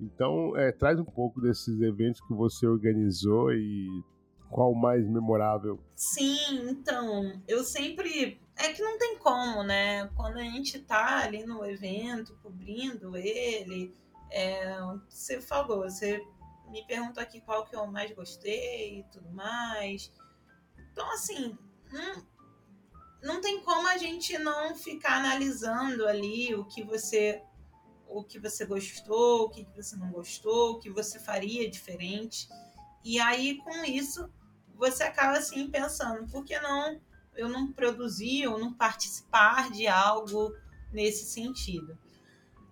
Então, é, traz um pouco desses eventos que você organizou e qual o mais memorável? Sim, então, eu sempre é que não tem como, né? Quando a gente tá ali no evento, cobrindo ele, é, você falou, você me perguntou aqui qual que eu mais gostei e tudo mais. Então, assim, não, não tem como a gente não ficar analisando ali o que você o que você gostou, o que você não gostou, o que você faria diferente. E aí, com isso, você acaba assim pensando, por que não eu não produzir ou não participar de algo nesse sentido.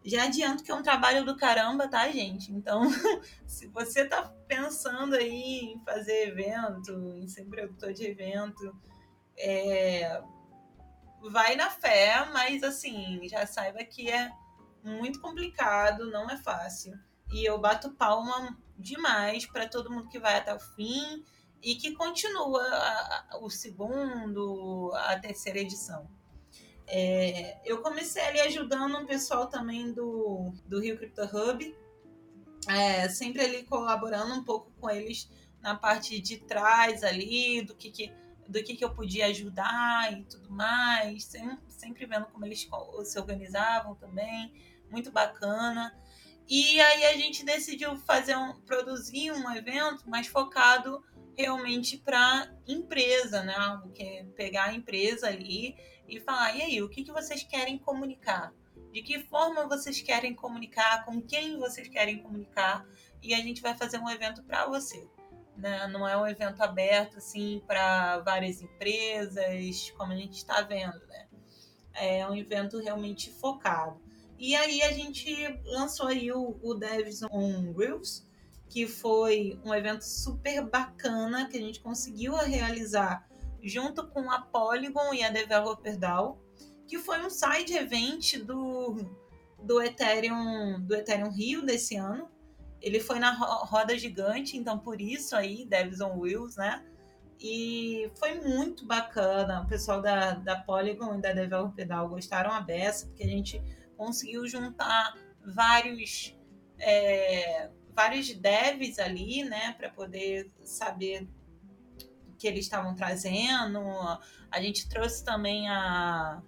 Já adianto que é um trabalho do caramba, tá, gente? Então, *laughs* se você tá pensando aí em fazer evento, em ser produtor de evento, é... vai na fé, mas assim, já saiba que é muito complicado, não é fácil. E eu bato palma demais para todo mundo que vai até o fim e que continua a, a, o segundo, a terceira edição. É, eu comecei ali ajudando um pessoal também do, do Rio Crypto Hub, é, sempre ali colaborando um pouco com eles na parte de trás ali, do que, que do que, que eu podia ajudar e tudo mais, sempre, sempre vendo como eles se organizavam também, muito bacana. E aí a gente decidiu fazer um, produzir um evento mais focado realmente para empresa, né? Que é pegar a empresa ali e falar, e aí, o que, que vocês querem comunicar? De que forma vocês querem comunicar? Com quem vocês querem comunicar? E a gente vai fazer um evento para você. Né? Não é um evento aberto assim para várias empresas, como a gente está vendo, né? É um evento realmente focado. E aí a gente lançou aí o, o Devs on Reels, que foi um evento super bacana que a gente conseguiu realizar junto com a Polygon e a Developer DAO, que foi um side event do, do Ethereum do Ethereum Rio desse ano. Ele foi na roda gigante, então por isso aí, Devs on Wheels, né? E foi muito bacana. O pessoal da, da Polygon e da Developer DAO gostaram a beça, porque a gente conseguiu juntar vários é, vários devs ali, né, para poder saber o que eles estavam trazendo. A gente trouxe também a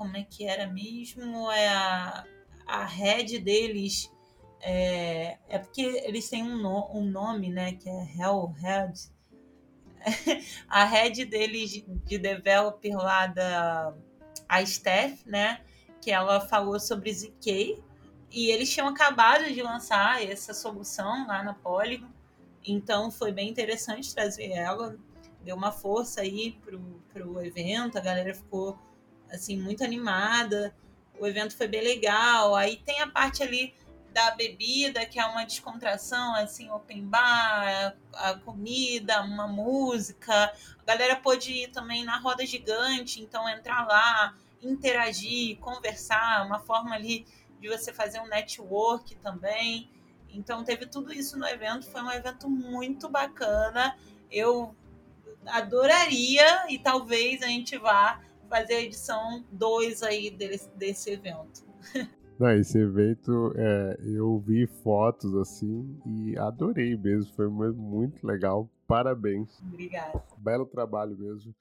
como é que era mesmo? É a, a head deles. É, é porque eles têm um, no, um nome, né? Que é Hellhead. *laughs* a head deles de developer lá da a Steph, né? Que ela falou sobre ZK, e eles tinham acabado de lançar essa solução lá na Polygon, então foi bem interessante trazer ela, deu uma força aí pro, pro evento, a galera ficou assim muito animada, o evento foi bem legal. Aí tem a parte ali da bebida, que é uma descontração, assim, open bar, a comida, uma música. A galera pôde ir também na roda gigante, então entrar lá, interagir, conversar, uma forma ali de você fazer um network também. Então teve tudo isso no evento, foi um evento muito bacana. Eu adoraria e talvez a gente vá fazer a edição 2 aí desse, desse evento. Não, esse evento é, eu vi fotos assim e adorei mesmo, foi muito legal. Parabéns. Obrigada. Belo trabalho mesmo.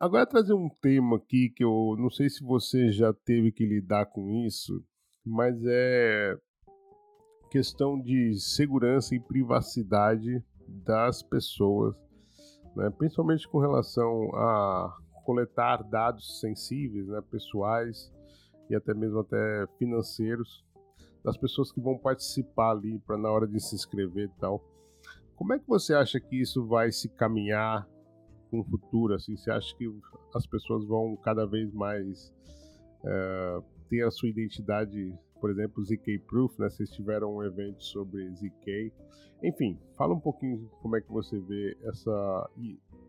Agora trazer um tema aqui que eu não sei se você já teve que lidar com isso, mas é questão de segurança e privacidade das pessoas, né? principalmente com relação a coletar dados sensíveis, né? pessoais e até mesmo até financeiros das pessoas que vão participar ali para na hora de se inscrever e tal. Como é que você acha que isso vai se caminhar com o futuro? Assim, você acha que as pessoas vão cada vez mais é, ter a sua identidade, por exemplo, ZK Proof, né? Vocês tiveram um evento sobre ZK. Enfim, fala um pouquinho como é que você vê essa,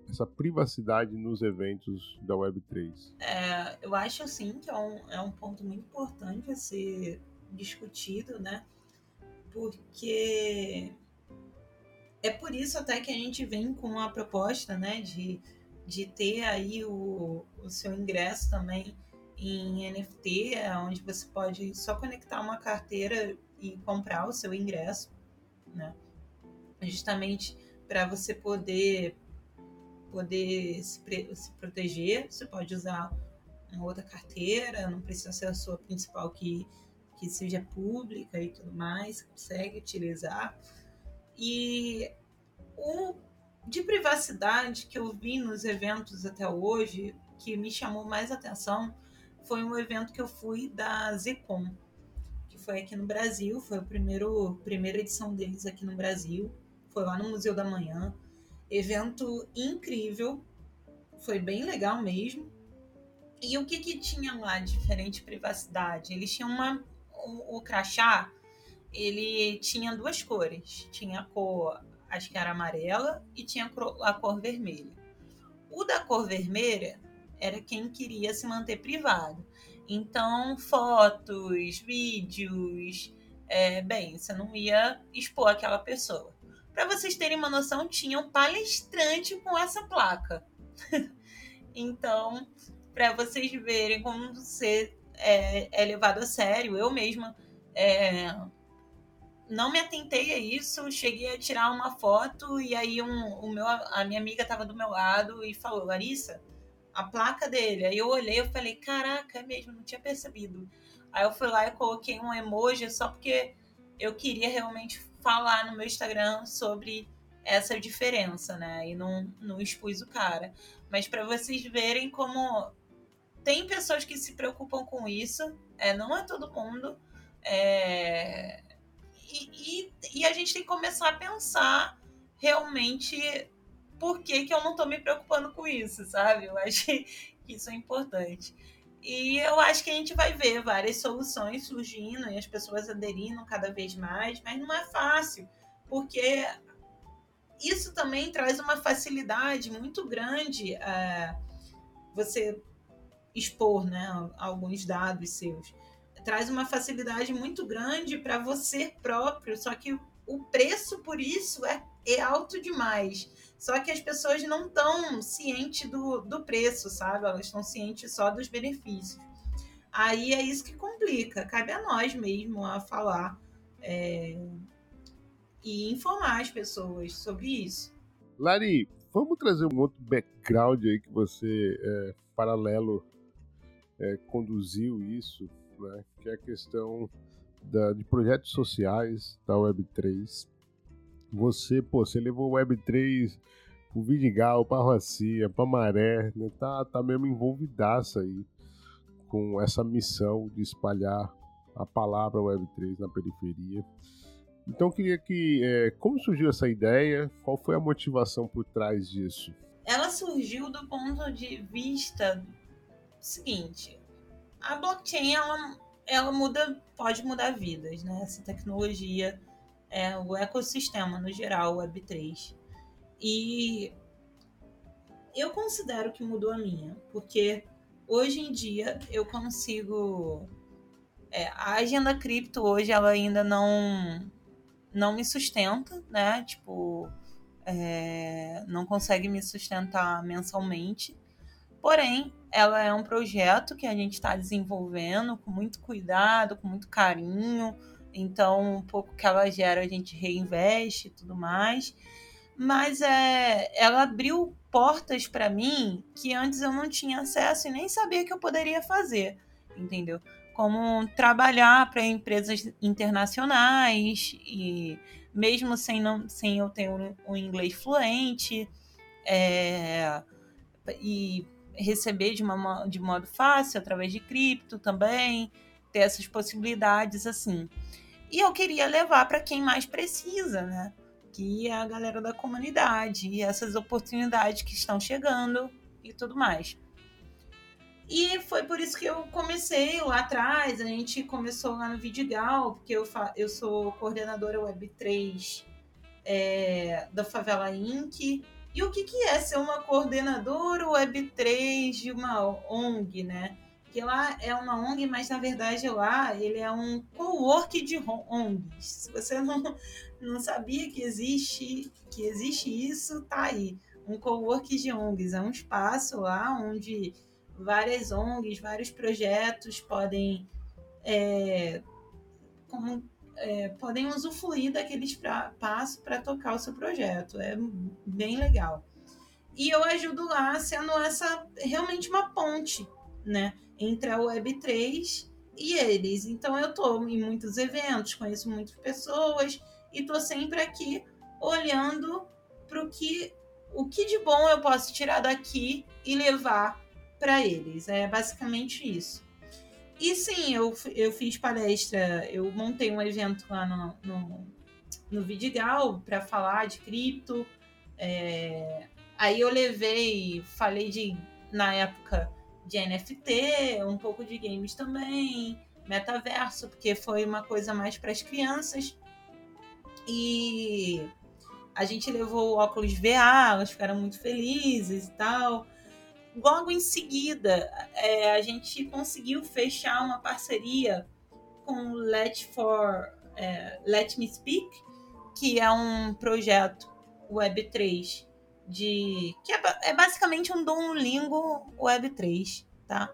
essa privacidade nos eventos da Web3. É, eu acho, sim, que é um, é um ponto muito importante a ser discutido, né? Porque é por isso até que a gente vem com a proposta, né, de, de ter aí o, o seu ingresso também em NFT, onde você pode só conectar uma carteira e comprar o seu ingresso, né? Justamente para você poder poder se, se proteger, você pode usar uma outra carteira, não precisa ser a sua principal que, que seja pública e tudo mais, consegue utilizar. E o de privacidade que eu vi nos eventos até hoje, que me chamou mais atenção, foi um evento que eu fui da Zecom, que foi aqui no Brasil, foi a primeiro, primeira edição deles aqui no Brasil, foi lá no Museu da Manhã. Evento incrível, foi bem legal mesmo. E o que que tinha lá de diferente de privacidade? Eles tinham uma o, o crachá, ele tinha duas cores, tinha a cor, acho que era amarela e tinha a cor vermelha. O da cor vermelha era quem queria se manter privado. Então, fotos, vídeos, é, bem, você não ia expor aquela pessoa. Para vocês terem uma noção, tinha um palestrante com essa placa. *laughs* então, para vocês verem como você é, é, levado a sério, eu mesma é, não me atentei a isso, cheguei a tirar uma foto e aí um, o meu, a minha amiga estava do meu lado e falou, Larissa, a placa dele. Aí eu olhei e falei, caraca, é mesmo, não tinha percebido. Aí eu fui lá e coloquei um emoji só porque eu queria realmente falar no meu Instagram sobre essa diferença, né? E não, não expus o cara. Mas para vocês verem como tem pessoas que se preocupam com isso, é, não é todo mundo. É... E, e, e, a gente tem que começar a pensar realmente por que, que eu não estou me preocupando com isso, sabe? Eu acho que isso é importante. E eu acho que a gente vai ver várias soluções surgindo e as pessoas aderindo cada vez mais, mas não é fácil, porque isso também traz uma facilidade muito grande é, você expor né, alguns dados seus. Traz uma facilidade muito grande para você próprio, só que o preço por isso é, é alto demais. Só que as pessoas não estão cientes do, do preço, sabe? Elas estão cientes só dos benefícios. Aí é isso que complica. Cabe a nós mesmo a falar é, e informar as pessoas sobre isso. Lari, vamos trazer um outro background aí que você, é, paralelo, é, conduziu isso, né? Que é a questão da, de projetos sociais da Web3. Você, pô, você levou o Web3 pro Vidigal, pra Rocia, pra Maré, né? Tá, tá mesmo envolvidaça aí com essa missão de espalhar a palavra Web3 na periferia. Então eu queria que. É, como surgiu essa ideia? Qual foi a motivação por trás disso? Ela surgiu do ponto de vista seguinte: a blockchain ela, ela muda, pode mudar vidas, né? Essa tecnologia, é, o ecossistema no geral, Web3. E eu considero que mudou a minha, porque hoje em dia eu consigo. É, a agenda cripto hoje ela ainda não não me sustenta, né? Tipo, é, não consegue me sustentar mensalmente. Porém, ela é um projeto que a gente está desenvolvendo com muito cuidado, com muito carinho. Então, um pouco que ela gera, a gente reinveste e tudo mais. Mas é, ela abriu portas para mim que antes eu não tinha acesso e nem sabia que eu poderia fazer, entendeu? como trabalhar para empresas internacionais e mesmo sem, não, sem eu ter um, um inglês fluente é, e receber de, uma, de modo fácil através de cripto também, ter essas possibilidades assim. E eu queria levar para quem mais precisa, né? Que é a galera da comunidade e essas oportunidades que estão chegando e tudo mais. E foi por isso que eu comecei lá atrás. A gente começou lá no Vidigal, porque eu, eu sou coordenadora Web3 é, da Favela Inc. E o que, que é ser uma coordenadora Web3 de uma ONG, né? Que lá é uma ONG, mas na verdade lá ele é um co-work de ONGs. Se você não, não sabia que existe, que existe isso, tá aí. Um co-work de ONGs. É um espaço lá onde várias ONGs, vários projetos podem, é, como, é, podem usufruir daquele espaço para tocar o seu projeto. É bem legal. E eu ajudo lá sendo essa realmente uma ponte né, entre a Web3 e eles. Então eu estou em muitos eventos, conheço muitas pessoas e estou sempre aqui olhando para o que o que de bom eu posso tirar daqui e levar para eles. É basicamente isso. E sim, eu, eu fiz palestra, eu montei um evento lá no, no, no Vidigal para falar de cripto. É, aí eu levei, falei de, na época, de NFT, um pouco de games também, metaverso, porque foi uma coisa mais para as crianças. E a gente levou o óculos VR, elas ficaram muito felizes e tal logo em seguida, é, a gente conseguiu fechar uma parceria com Let for é, Let Me Speak, que é um projeto Web3 de que é, é basicamente um Duolingo Web3, tá?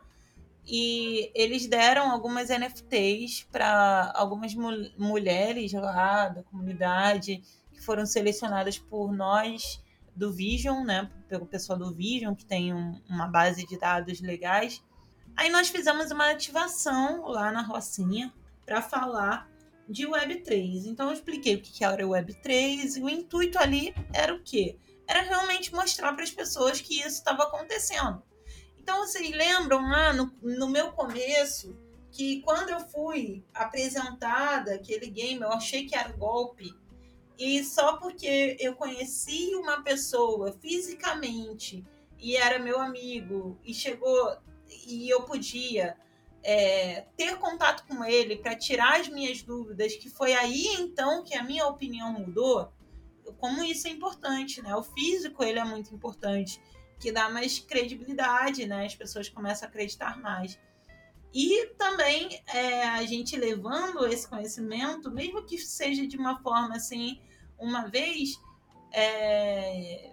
E eles deram algumas NFTs para algumas mu mulheres lá da comunidade que foram selecionadas por nós do Vision, né? Pelo pessoal do Vision, que tem um, uma base de dados legais. Aí nós fizemos uma ativação lá na Rocinha para falar de Web3. Então eu expliquei o que era o Web3 e o intuito ali era o quê? Era realmente mostrar para as pessoas que isso estava acontecendo. Então vocês lembram lá no, no meu começo que quando eu fui apresentada aquele game, eu achei que era golpe e só porque eu conheci uma pessoa fisicamente e era meu amigo e chegou e eu podia é, ter contato com ele para tirar as minhas dúvidas, que foi aí então que a minha opinião mudou, como isso é importante, né? O físico ele é muito importante, que dá mais credibilidade, né? As pessoas começam a acreditar mais. E também é, a gente levando esse conhecimento, mesmo que seja de uma forma assim, uma vez, é,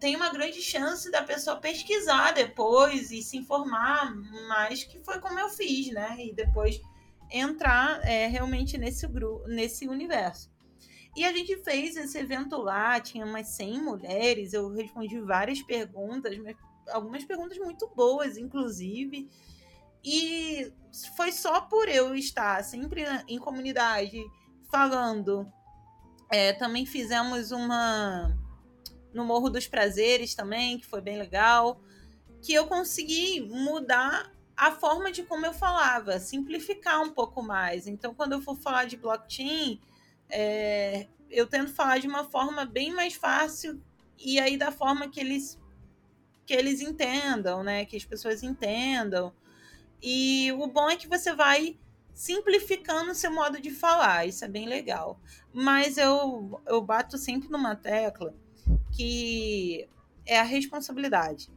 tem uma grande chance da pessoa pesquisar depois e se informar mais, que foi como eu fiz, né? E depois entrar é, realmente nesse grupo, nesse universo. E a gente fez esse evento lá, tinha umas 100 mulheres, eu respondi várias perguntas, algumas perguntas muito boas, inclusive. E foi só por eu estar sempre em comunidade falando. É, também fizemos uma no Morro dos Prazeres também, que foi bem legal, que eu consegui mudar a forma de como eu falava, simplificar um pouco mais. Então, quando eu for falar de blockchain, é, eu tento falar de uma forma bem mais fácil e aí da forma que eles que eles entendam, né? Que as pessoas entendam. E o bom é que você vai simplificando o seu modo de falar, isso é bem legal. Mas eu, eu bato sempre numa tecla que é a responsabilidade.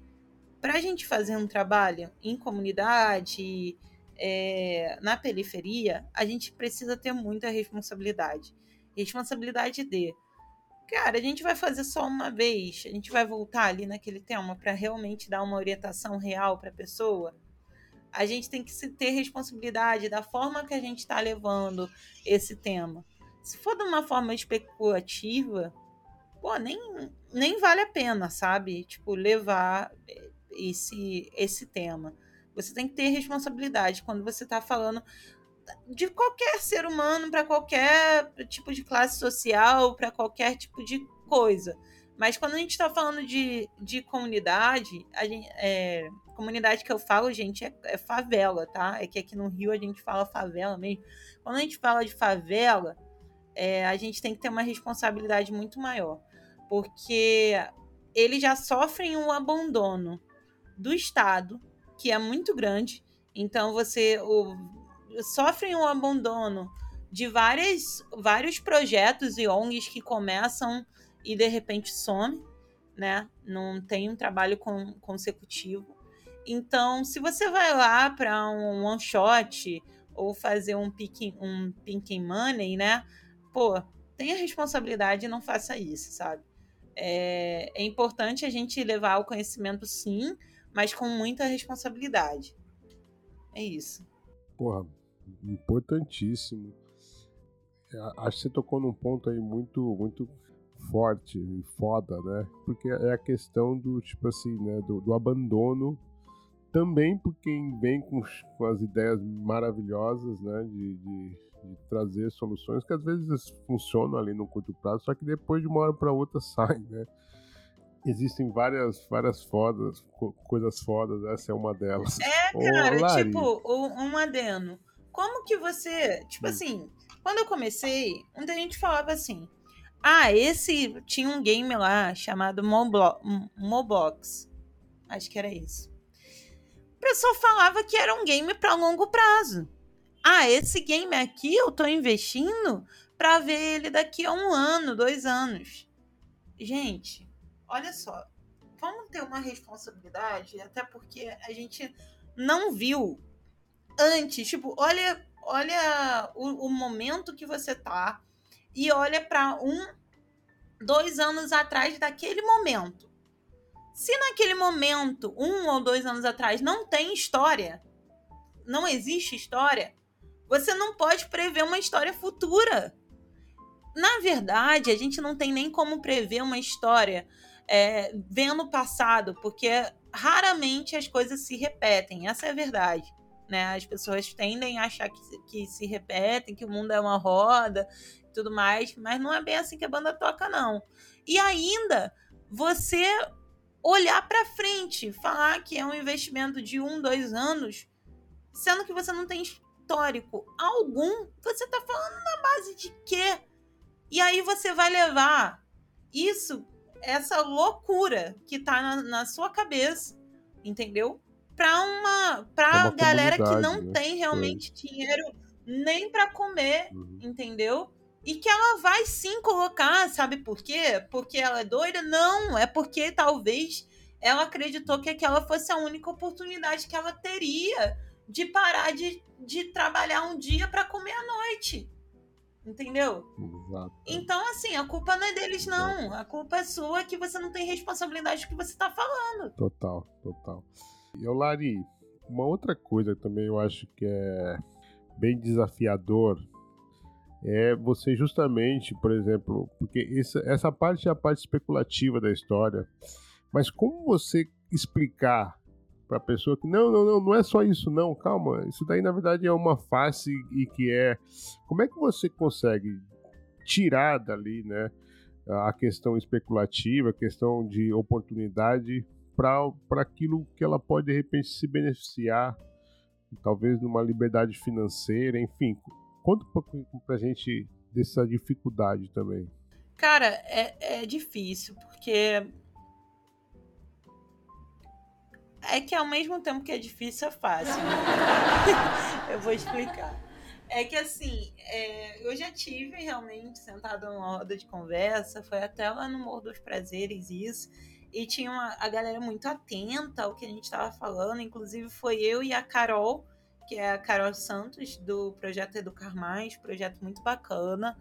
Para a gente fazer um trabalho em comunidade, é, na periferia, a gente precisa ter muita responsabilidade. Responsabilidade de, cara, a gente vai fazer só uma vez, a gente vai voltar ali naquele tema para realmente dar uma orientação real para a pessoa. A gente tem que ter responsabilidade da forma que a gente está levando esse tema. Se for de uma forma especulativa, pô, nem, nem vale a pena, sabe? Tipo, levar esse, esse tema. Você tem que ter responsabilidade quando você está falando de qualquer ser humano, para qualquer tipo de classe social, para qualquer tipo de coisa. Mas quando a gente está falando de, de comunidade, a gente, é, comunidade que eu falo, gente, é, é, favela, tá? É que aqui no Rio a gente fala favela mesmo. Quando a gente fala de favela, é, a gente tem que ter uma responsabilidade muito maior porque eles já sofrem um abandono do Estado, que é muito grande. Então você o, sofrem um abandono de várias, vários projetos e ONGs que começam e de repente somem, né? Não tem um trabalho com, consecutivo. Então, se você vai lá para um one shot ou fazer um picking, um picking money, né? Pô, tenha responsabilidade e não faça isso, sabe? É, é importante a gente levar o conhecimento, sim, mas com muita responsabilidade. É isso. Porra, importantíssimo. Acho que você tocou num ponto aí muito, muito forte e foda, né? Porque é a questão do, tipo assim, né? Do, do abandono também por quem vem com, com as ideias maravilhosas, né? De, de, de, trazer soluções que às vezes funcionam ali no curto prazo, só que depois de uma hora para outra *laughs* saem, né? Existem várias, várias fodas, co coisas fodas, essa é uma delas. É, cara, Ô, tipo, um adeno. Como que você, tipo hum. assim, quando eu comecei, muita gente falava assim, ah, esse tinha um game lá chamado Moblo Moblox. Acho que era isso. O pessoal falava que era um game para longo prazo ah, esse game aqui eu tô investindo para ver ele daqui a um ano, dois anos. Gente, olha só, vamos ter uma responsabilidade, até porque a gente não viu antes. Tipo, olha, olha o, o momento que você tá e olha para um, dois anos atrás daquele momento. Se naquele momento, um ou dois anos atrás, não tem história, não existe história, você não pode prever uma história futura. Na verdade, a gente não tem nem como prever uma história é, vendo o passado, porque raramente as coisas se repetem. Essa é a verdade. Né? As pessoas tendem a achar que, que se repetem, que o mundo é uma roda e tudo mais, mas não é bem assim que a banda toca, não. E ainda você olhar para frente, falar que é um investimento de um, dois anos, sendo que você não tem histórico algum, você está falando na base de quê? E aí você vai levar isso, essa loucura que está na, na sua cabeça, entendeu? Para uma para é galera que não né? tem realmente é. dinheiro nem para comer, uhum. entendeu? E que ela vai sim colocar, sabe por quê? Porque ela é doida? Não, é porque talvez ela acreditou que aquela fosse a única oportunidade que ela teria de parar de, de trabalhar um dia para comer à noite. Entendeu? Exato. Então, assim, a culpa não é deles, não. Exato. A culpa é sua que você não tem responsabilidade do que você tá falando. Total, total. E, Lari, uma outra coisa também eu acho que é bem desafiador é você justamente, por exemplo, porque essa, essa parte é a parte especulativa da história, mas como você explicar para a pessoa que não, não, não, não é só isso, não, calma, isso daí na verdade é uma face e que é. Como é que você consegue tirar dali, né, a questão especulativa, a questão de oportunidade para aquilo que ela pode de repente se beneficiar, talvez numa liberdade financeira, enfim. Conta um pouco pra gente dessa dificuldade também. Cara, é, é difícil, porque é que ao mesmo tempo que é difícil, é fácil. Né? *laughs* eu vou explicar. É que assim, é, eu já tive realmente sentado numa roda de conversa, foi até lá no Morro dos Prazeres isso, e tinha uma, a galera muito atenta ao que a gente estava falando, inclusive foi eu e a Carol, que é a Carol Santos, do projeto Educar Mais, projeto muito bacana.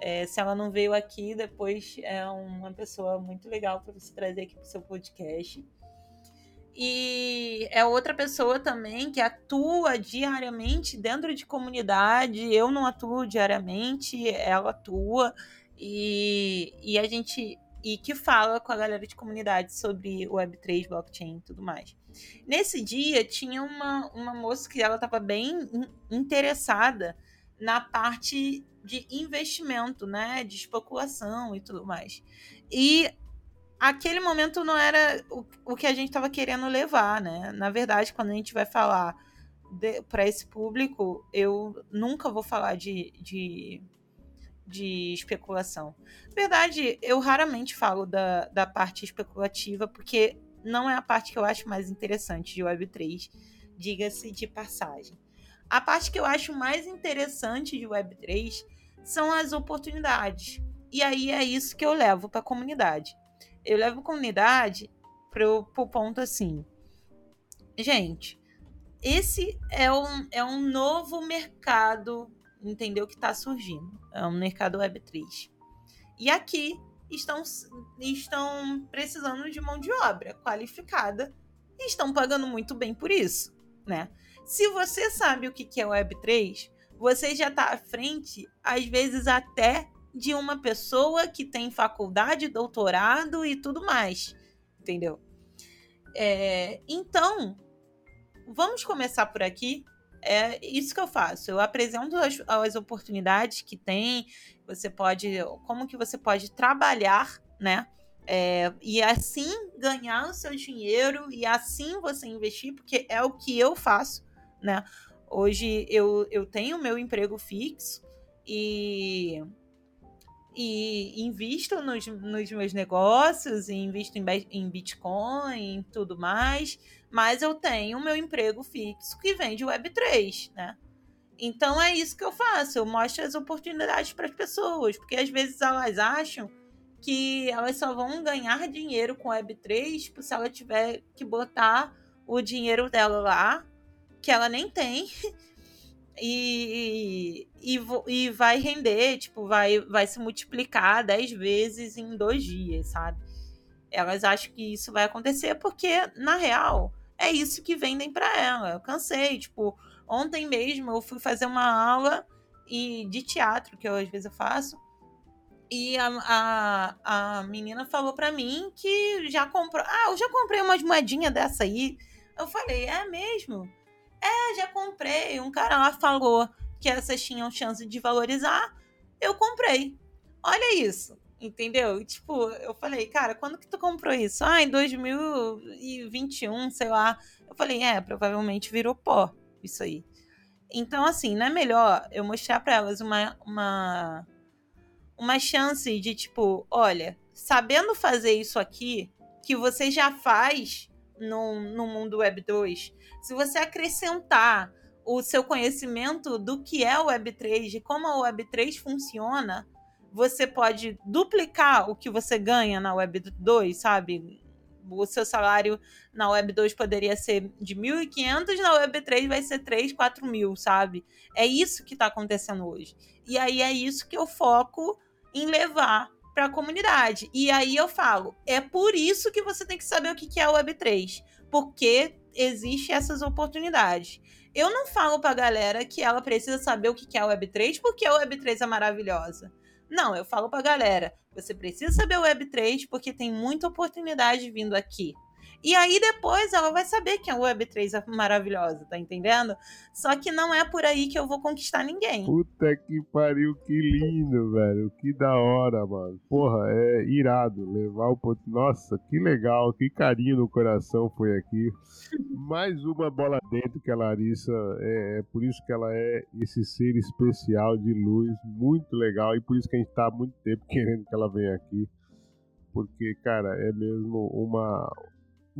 É, se ela não veio aqui, depois é uma pessoa muito legal para você trazer aqui para o seu podcast. E é outra pessoa também que atua diariamente dentro de comunidade. Eu não atuo diariamente, ela atua. E, e a gente. E que fala com a galera de comunidade sobre Web3, blockchain e tudo mais. Nesse dia, tinha uma, uma moça que ela estava bem interessada na parte de investimento, né? De especulação e tudo mais. E aquele momento não era o, o que a gente estava querendo levar, né? Na verdade, quando a gente vai falar para esse público, eu nunca vou falar de, de, de especulação. Na verdade, eu raramente falo da, da parte especulativa, porque não é a parte que eu acho mais interessante de Web3, diga-se de passagem. A parte que eu acho mais interessante de Web3 são as oportunidades. E aí é isso que eu levo para a comunidade eu levo comunidade pro, pro ponto assim. Gente, esse é um, é um novo mercado, entendeu? Que está surgindo. É um mercado Web3. E aqui estão, estão precisando de mão de obra qualificada e estão pagando muito bem por isso, né? Se você sabe o que é Web3, você já está à frente, às vezes até de uma pessoa que tem faculdade, doutorado e tudo mais. Entendeu? É, então, vamos começar por aqui. É isso que eu faço. Eu apresento as, as oportunidades que tem. Você pode, como que você pode trabalhar, né? É, e assim ganhar o seu dinheiro e assim você investir, porque é o que eu faço, né? Hoje eu, eu tenho meu emprego fixo e e invisto nos, nos meus negócios, invisto em, em Bitcoin e tudo mais, mas eu tenho o meu emprego fixo que vem de Web3, né? Então é isso que eu faço, eu mostro as oportunidades para as pessoas, porque às vezes elas acham que elas só vão ganhar dinheiro com Web3 tipo, se ela tiver que botar o dinheiro dela lá, que ela nem tem, *laughs* e, e, e vai render, tipo, vai, vai se multiplicar 10 vezes em dois dias, sabe? Elas acham que isso vai acontecer porque, na real, é isso que vendem para ela. Eu cansei, tipo, ontem mesmo eu fui fazer uma aula e de teatro, que eu, às vezes eu faço, e a, a, a menina falou para mim que já comprou. Ah, eu já comprei umas moedinhas dessa aí. Eu falei, é mesmo? É, já comprei. Um cara lá falou que essas tinham chance de valorizar. Eu comprei. Olha isso. Entendeu? Tipo, eu falei, cara, quando que tu comprou isso? Ah, em 2021, sei lá. Eu falei, é, provavelmente virou pó isso aí. Então, assim, não é melhor eu mostrar para elas uma, uma, uma chance de, tipo, olha, sabendo fazer isso aqui, que você já faz no, no mundo Web 2, se você acrescentar o seu conhecimento do que é o Web 3, de como a Web 3 funciona, você pode duplicar o que você ganha na Web 2, sabe? O seu salário na Web 2 poderia ser de 1.500, na Web 3 vai ser 3, 4 mil, sabe? É isso que está acontecendo hoje. E aí é isso que eu foco em levar para a comunidade. E aí eu falo, é por isso que você tem que saber o que é a Web 3, porque existe essas oportunidades. Eu não falo para a galera que ela precisa saber o que é a Web 3 porque a Web 3 é maravilhosa. Não, eu falo pra galera, você precisa saber o Web3 porque tem muita oportunidade vindo aqui. E aí depois ela vai saber que a Web3 é maravilhosa, tá entendendo? Só que não é por aí que eu vou conquistar ninguém. Puta que pariu, que lindo, velho. Que da hora, mano. Porra, é irado levar o ponto. Nossa, que legal, que carinho no coração foi aqui. *laughs* Mais uma bola dentro que a Larissa é, é por isso que ela é esse ser especial de luz, muito legal e por isso que a gente tá há muito tempo *laughs* querendo que ela venha aqui. Porque, cara, é mesmo uma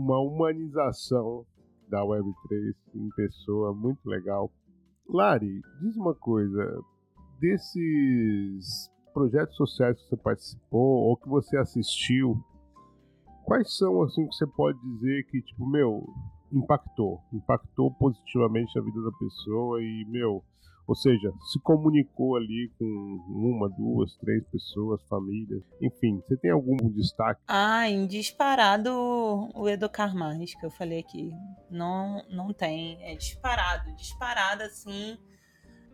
uma humanização da Web3 em pessoa muito legal. Lari, diz uma coisa, desses projetos sociais que você participou ou que você assistiu, quais são assim que você pode dizer que tipo, meu, impactou, impactou positivamente a vida da pessoa e meu, ou seja, se comunicou ali com uma, duas, três pessoas, famílias, enfim. Você tem algum destaque? Ah, em disparado o Educar Mais, que eu falei aqui. Não, não tem. É disparado, disparado assim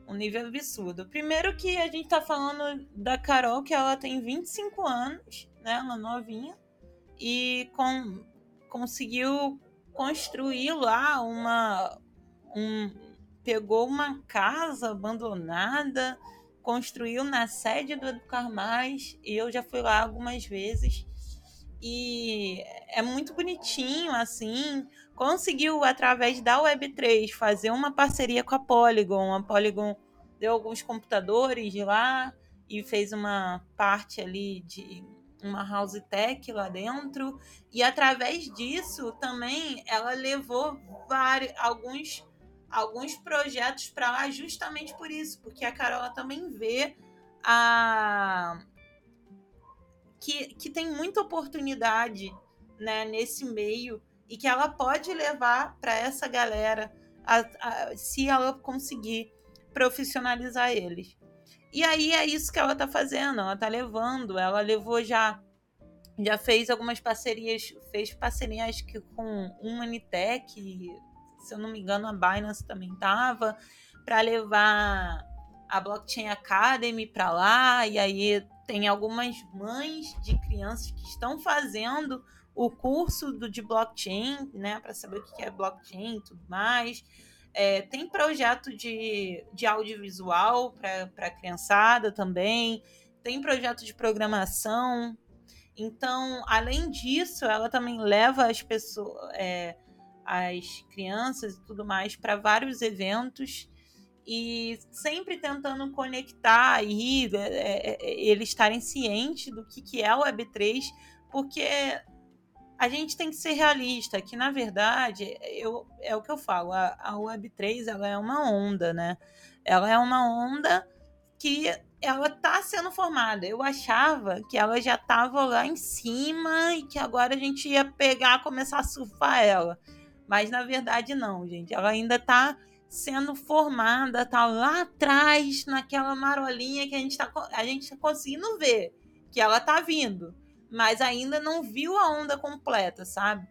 um nível absurdo. Primeiro que a gente tá falando da Carol, que ela tem 25 anos, né? Ela novinha. E com, conseguiu construir lá uma, um, pegou uma casa abandonada, construiu na sede do Educar Mais, e eu já fui lá algumas vezes. E é muito bonitinho, assim. Conseguiu, através da Web3, fazer uma parceria com a Polygon. A Polygon deu alguns computadores lá e fez uma parte ali de uma house tech lá dentro. E através disso também ela levou vários, alguns alguns projetos para lá justamente por isso, porque a Carola também vê a que, que tem muita oportunidade né, nesse meio e que ela pode levar para essa galera a, a, se ela conseguir profissionalizar eles. E aí é isso que ela está fazendo, ela está levando, ela levou já já fez algumas parcerias, fez parcerias com Humanitech, se eu não me engano, a Binance também tava, para levar a Blockchain Academy para lá, e aí tem algumas mães de crianças que estão fazendo o curso do, de blockchain, né, para saber o que é blockchain e tudo mais. É, tem projeto de, de audiovisual para a criançada também, tem projeto de programação. Então, além disso, ela também leva as pessoas. É, as crianças e tudo mais para vários eventos e sempre tentando conectar e é, é, é, eles estarem cientes do que, que é o Web3, porque a gente tem que ser realista, que na verdade eu, é o que eu falo, a, a Web3 ela é uma onda, né? Ela é uma onda que ela está sendo formada. Eu achava que ela já estava lá em cima e que agora a gente ia pegar, começar a surfar ela. Mas na verdade não, gente. Ela ainda está sendo formada, tá lá atrás, naquela marolinha que a gente está a gente tá conseguindo ver que ela tá vindo, mas ainda não viu a onda completa, sabe?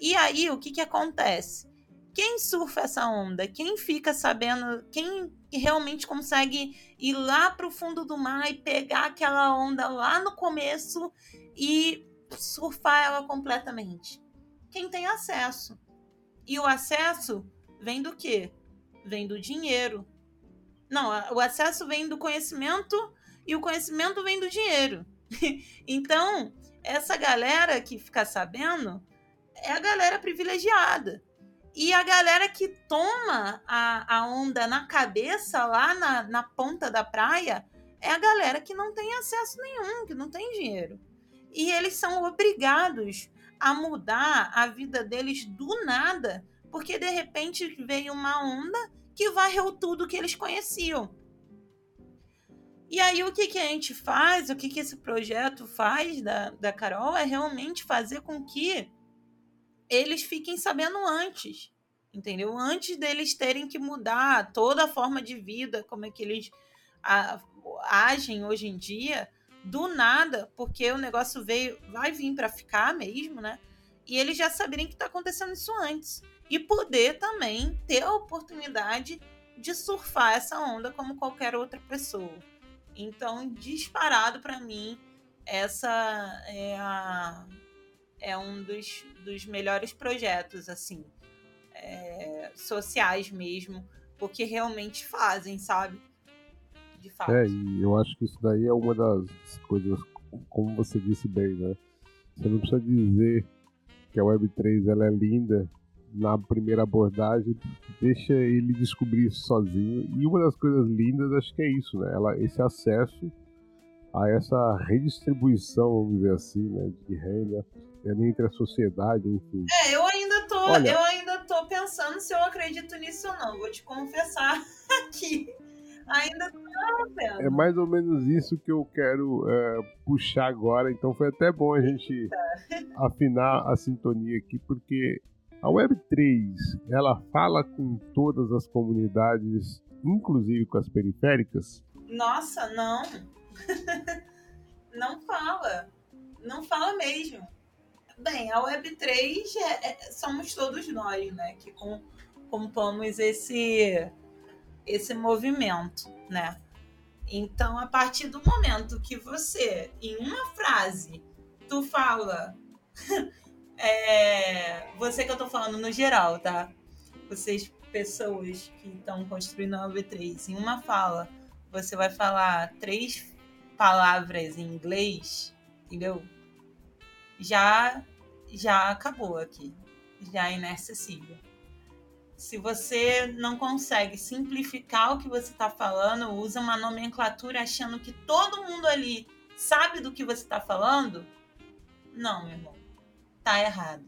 E aí o que que acontece? Quem surfa essa onda? Quem fica sabendo? Quem realmente consegue ir lá para o fundo do mar e pegar aquela onda lá no começo e surfar ela completamente? Quem tem acesso. E o acesso vem do quê? Vem do dinheiro. Não, o acesso vem do conhecimento e o conhecimento vem do dinheiro. *laughs* então, essa galera que fica sabendo é a galera privilegiada. E a galera que toma a, a onda na cabeça, lá na, na ponta da praia, é a galera que não tem acesso nenhum, que não tem dinheiro. E eles são obrigados a mudar a vida deles do nada, porque de repente veio uma onda que varreu tudo que eles conheciam. E aí, o que, que a gente faz, o que, que esse projeto faz da, da Carol é realmente fazer com que eles fiquem sabendo antes, entendeu? Antes deles terem que mudar toda a forma de vida, como é que eles agem hoje em dia, do nada, porque o negócio veio, vai vir para ficar mesmo, né? E eles já saberem que está acontecendo isso antes. E poder também ter a oportunidade de surfar essa onda como qualquer outra pessoa. Então, disparado para mim, essa é, a, é um dos, dos melhores projetos, assim, é, sociais mesmo, porque realmente fazem, sabe? De fato. É, e eu acho que isso daí é uma das coisas, como você disse bem, né? Você não precisa dizer que a Web3 ela é linda na primeira abordagem, deixa ele descobrir isso sozinho. E uma das coisas lindas acho que é isso, né? Ela, esse acesso a essa redistribuição, vamos dizer assim, né, de renda entre a sociedade, enfim. É, eu ainda tô, Olha, eu ainda tô pensando se eu acredito nisso ou não. Vou te confessar *laughs* aqui. Ainda não, É mais ou menos isso que eu quero é, puxar agora. Então foi até bom a gente afinar a sintonia aqui, porque a Web3 ela fala com todas as comunidades, inclusive com as periféricas? Nossa, não. *laughs* não fala. Não fala mesmo. Bem, a Web3 é, é, somos todos nós, né? Que com, compomos esse esse movimento, né? Então, a partir do momento que você, em uma frase, tu fala. *laughs* é, você que eu tô falando no geral, tá? Vocês, pessoas que estão construindo a V3, em uma fala, você vai falar três palavras em inglês, entendeu? Já, já acabou aqui. Já é inacessível se você não consegue simplificar o que você está falando, usa uma nomenclatura achando que todo mundo ali sabe do que você está falando, não, meu irmão, tá errado.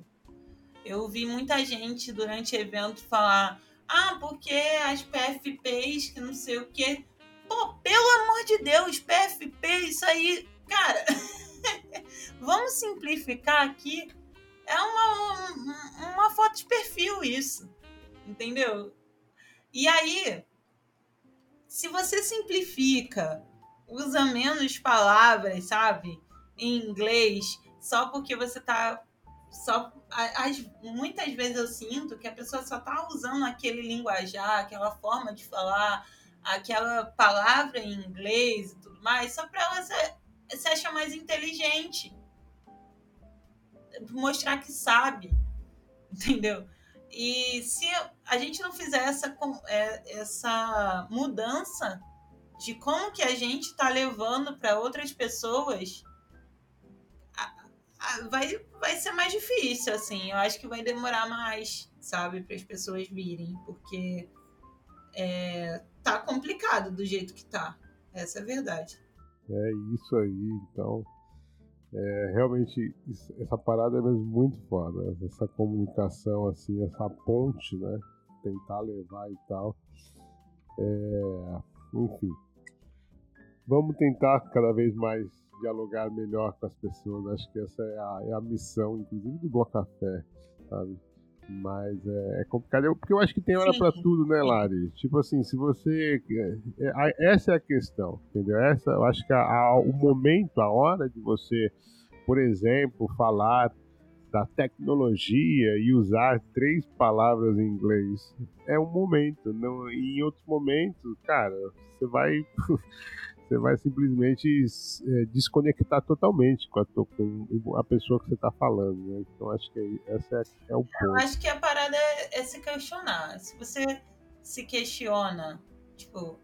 Eu vi muita gente durante evento falar: ah, porque as PFPs, que não sei o quê. Pô, pelo amor de Deus, PFP, isso aí, cara, *laughs* vamos simplificar aqui. É uma, uma foto de perfil isso entendeu? E aí, se você simplifica, usa menos palavras, sabe, em inglês, só porque você tá só as, muitas vezes eu sinto que a pessoa só tá usando aquele linguajar, aquela forma de falar, aquela palavra em inglês e tudo mais, só para ela se, se achar mais inteligente. Mostrar que sabe, *laughs* entendeu? E se a gente não fizer essa, é, essa mudança de como que a gente está levando para outras pessoas, vai, vai ser mais difícil, assim. Eu acho que vai demorar mais, sabe, para as pessoas virem, porque é, tá complicado do jeito que tá. Essa é a verdade. É isso aí, então. É, realmente, essa parada é mesmo muito foda. Essa comunicação, assim, essa ponte, né? Tentar levar e tal. É, enfim. Vamos tentar cada vez mais dialogar melhor com as pessoas. Acho que essa é a, é a missão, inclusive, do Boa Café, sabe? Mas é, é, complicado, porque eu acho que tem hora para tudo, né, Lari? Tipo assim, se você. É, é, essa é a questão, entendeu? Essa, eu acho que a, a, o momento, a hora de você, por exemplo, falar da tecnologia e usar três palavras em inglês é um momento. Não, em outros momentos, cara, você vai. *laughs* você vai simplesmente é, desconectar totalmente com a, com a, pessoa que você está falando, né? Então acho que esse é, é o ponto. Eu acho que a parada é, é se questionar. Se você se questiona, tipo,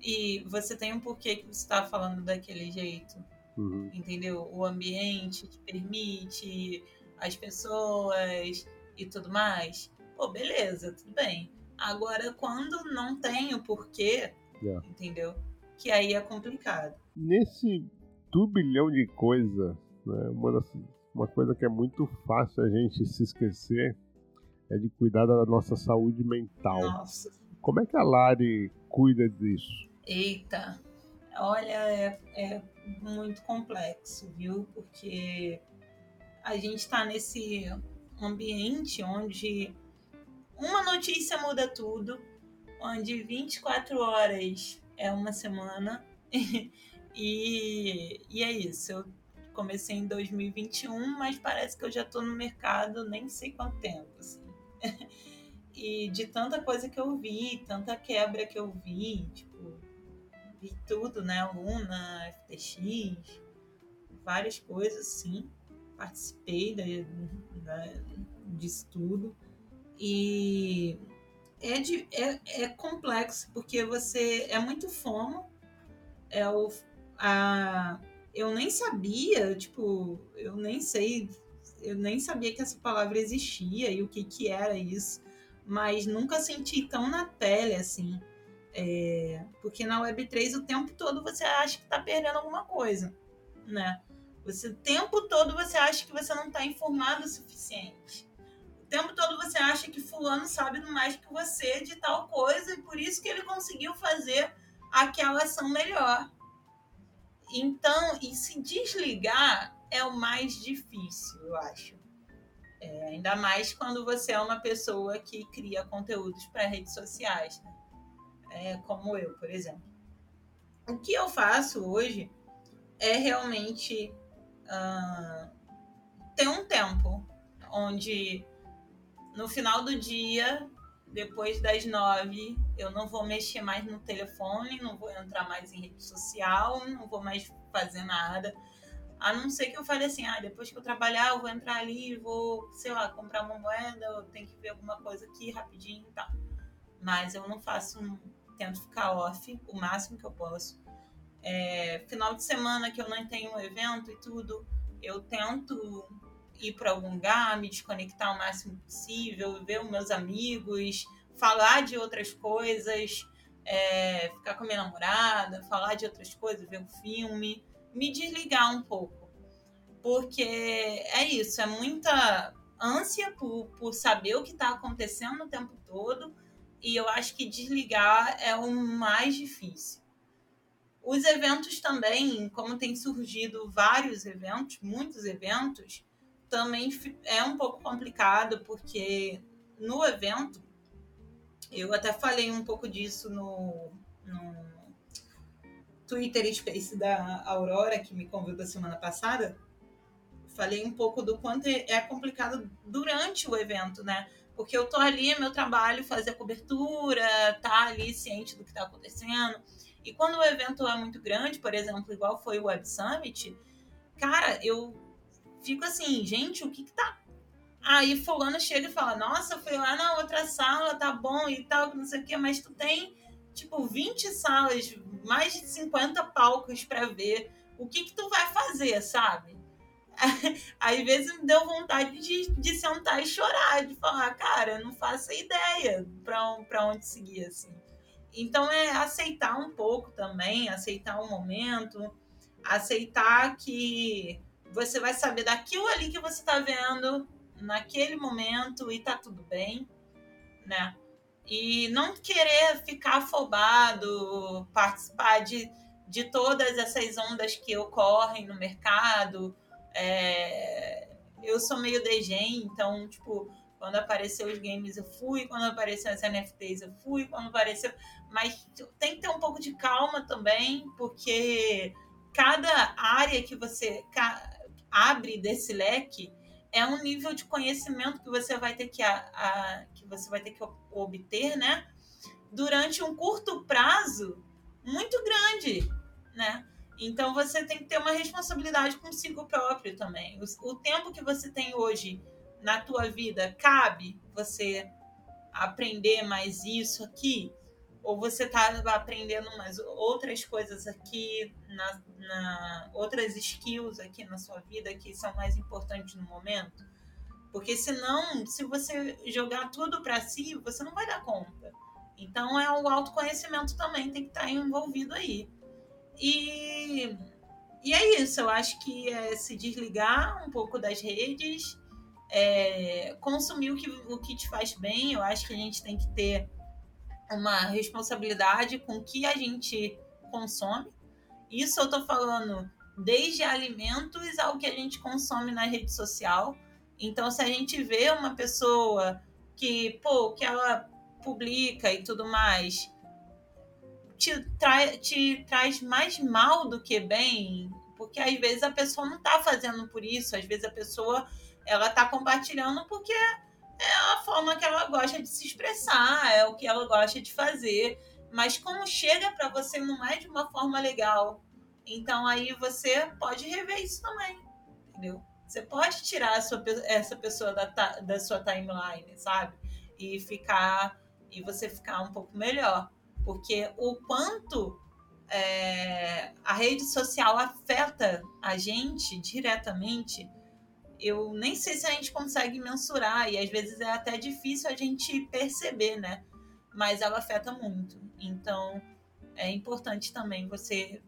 e você tem um porquê que você está falando daquele jeito, uhum. entendeu? O ambiente te permite, as pessoas e tudo mais. Pô, beleza, tudo bem. Agora, quando não tem o porquê, yeah. entendeu? Que aí é complicado. Nesse turbilhão de coisa, né, uma das uma coisa que é muito fácil a gente se esquecer é de cuidar da nossa saúde mental. Nossa. Como é que a Lari cuida disso? Eita, olha, é, é muito complexo, viu? Porque a gente está nesse ambiente onde uma notícia muda tudo, onde 24 horas é uma semana. *laughs* e, e é isso. Eu comecei em 2021, mas parece que eu já estou no mercado nem sei quanto tempo. Assim. *laughs* e de tanta coisa que eu vi, tanta quebra que eu vi, tipo, vi tudo, né? Luna, FTX, várias coisas assim. Participei da, da, disso tudo. E é, de, é, é complexo, porque você é muito fomo. É o, a, eu nem sabia, tipo, eu nem sei eu nem sabia que essa palavra existia e o que, que era isso, mas nunca senti tão na pele assim. É, porque na Web3 o tempo todo você acha que está perdendo alguma coisa, né? Você, o tempo todo você acha que você não está informado o suficiente. Tempo todo você acha que fulano sabe mais que você de tal coisa e por isso que ele conseguiu fazer aquela ação melhor. Então, e se desligar é o mais difícil, eu acho. É, ainda mais quando você é uma pessoa que cria conteúdos para redes sociais, né? é, como eu, por exemplo. O que eu faço hoje é realmente uh, ter um tempo onde no final do dia, depois das nove, eu não vou mexer mais no telefone, não vou entrar mais em rede social, não vou mais fazer nada a não ser que eu fale assim, ah, depois que eu trabalhar, eu vou entrar ali, vou, sei lá, comprar uma moeda, eu tenho que ver alguma coisa aqui rapidinho e tal. Mas eu não faço, tento ficar off o máximo que eu posso. É, final de semana que eu não tenho um evento e tudo, eu tento ir para algum lugar, me desconectar o máximo possível, ver os meus amigos, falar de outras coisas, é, ficar com a minha namorada, falar de outras coisas, ver um filme me desligar um pouco. Porque é isso, é muita ânsia por, por saber o que está acontecendo o tempo todo. E eu acho que desligar é o mais difícil. Os eventos também, como tem surgido vários eventos, muitos eventos, também é um pouco complicado, porque no evento, eu até falei um pouco disso no, no Twitter Space da Aurora, que me convidou semana passada, falei um pouco do quanto é complicado durante o evento, né? Porque eu tô ali, meu trabalho, fazer a cobertura, tá ali ciente do que tá acontecendo. E quando o evento é muito grande, por exemplo, igual foi o Web Summit, cara, eu fico assim, gente, o que que tá. Aí fulano chega e fala, nossa, foi lá na outra sala, tá bom e tal, não sei o quê, mas tu tem tipo, 20 salas, mais de 50 palcos para ver. O que que tu vai fazer, sabe? *laughs* Às vezes me deu vontade de, de sentar e chorar, de falar, cara, não faço ideia para onde seguir, assim. Então é aceitar um pouco também, aceitar o momento, aceitar que você vai saber daquilo ali que você está vendo naquele momento e tá tudo bem, né? e não querer ficar afobado, participar de, de todas essas ondas que ocorrem no mercado. É, eu sou meio degen, então, tipo, quando apareceu os games eu fui, quando apareceu as NFTs eu fui, quando apareceu. Mas tem que ter um pouco de calma também, porque cada área que você abre desse leque é um nível de conhecimento que você vai ter que, a, a, que você vai ter que obter, né? Durante um curto prazo muito grande, né? Então você tem que ter uma responsabilidade consigo próprio também. O, o tempo que você tem hoje na tua vida cabe você aprender mais isso aqui ou você está aprendendo mais outras coisas aqui, na, na, outras skills aqui na sua vida que são mais importantes no momento? Porque senão, se você jogar tudo para si, você não vai dar conta. Então é o autoconhecimento também tem que estar tá envolvido aí. E e é isso, eu acho que é se desligar um pouco das redes, é, consumir o que, o que te faz bem. Eu acho que a gente tem que ter uma responsabilidade com o que a gente consome. Isso eu tô falando desde alimentos ao que a gente consome na rede social. Então, se a gente vê uma pessoa que, pô, que ela publica e tudo mais, te, tra te traz mais mal do que bem, porque às vezes a pessoa não está fazendo por isso, às vezes a pessoa ela tá compartilhando porque é a forma que ela gosta de se expressar, é o que ela gosta de fazer, mas como chega para você não é de uma forma legal. Então aí você pode rever isso também, entendeu? Você pode tirar sua, essa pessoa da, da sua timeline, sabe? E ficar e você ficar um pouco melhor. Porque o quanto é, a rede social afeta a gente diretamente, eu nem sei se a gente consegue mensurar, e às vezes é até difícil a gente perceber, né? Mas ela afeta muito. Então é importante também você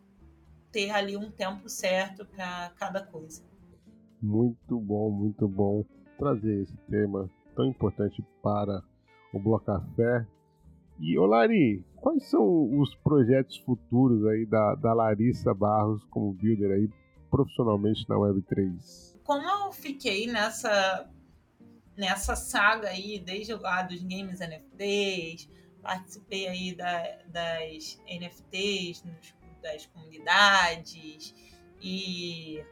ter ali um tempo certo para cada coisa. Muito bom, muito bom trazer esse tema tão importante para o Blocafé e, Olari, quais são os projetos futuros aí da, da Larissa Barros como builder aí profissionalmente na Web3? Como eu fiquei nessa nessa saga aí desde lá dos games NFTs, participei aí da, das NFTs, nos, das comunidades e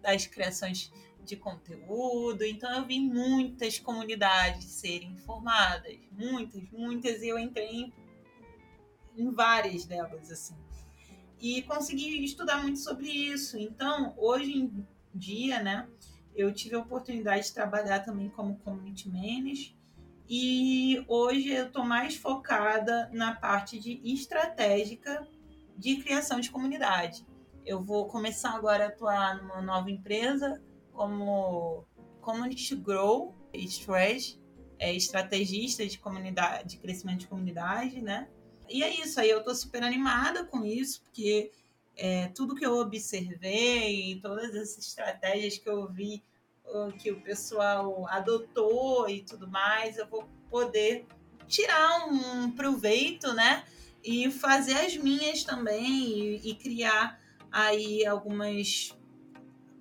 das criações de conteúdo. Então eu vi muitas comunidades serem formadas, muitas, muitas, e eu entrei em, em várias delas assim. E consegui estudar muito sobre isso. Então, hoje em dia, né, eu tive a oportunidade de trabalhar também como community manager e hoje eu estou mais focada na parte de estratégica de criação de comunidade. Eu vou começar agora a atuar numa nova empresa como Community Grow Strategy, é estrategista de comunidade, de crescimento de comunidade, né? E é isso aí, eu tô super animada com isso, porque é, tudo que eu observei, todas as estratégias que eu vi que o pessoal adotou e tudo mais, eu vou poder tirar um proveito, né? E fazer as minhas também e, e criar aí algumas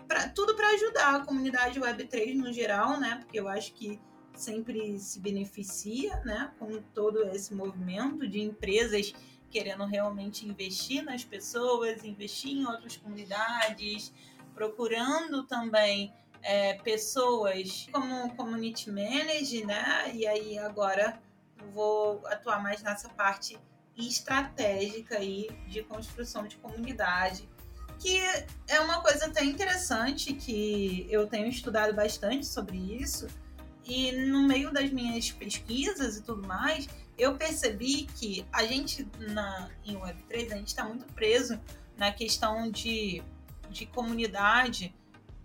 pra, tudo para ajudar a comunidade Web3 no geral, né? Porque eu acho que sempre se beneficia, né? Com todo esse movimento de empresas querendo realmente investir nas pessoas, investir em outras comunidades, procurando também é, pessoas como community manager, né? E aí agora vou atuar mais nessa parte estratégica aí de construção de comunidade que é uma coisa até interessante que eu tenho estudado bastante sobre isso e no meio das minhas pesquisas e tudo mais eu percebi que a gente na em Web3 a gente está muito preso na questão de, de comunidade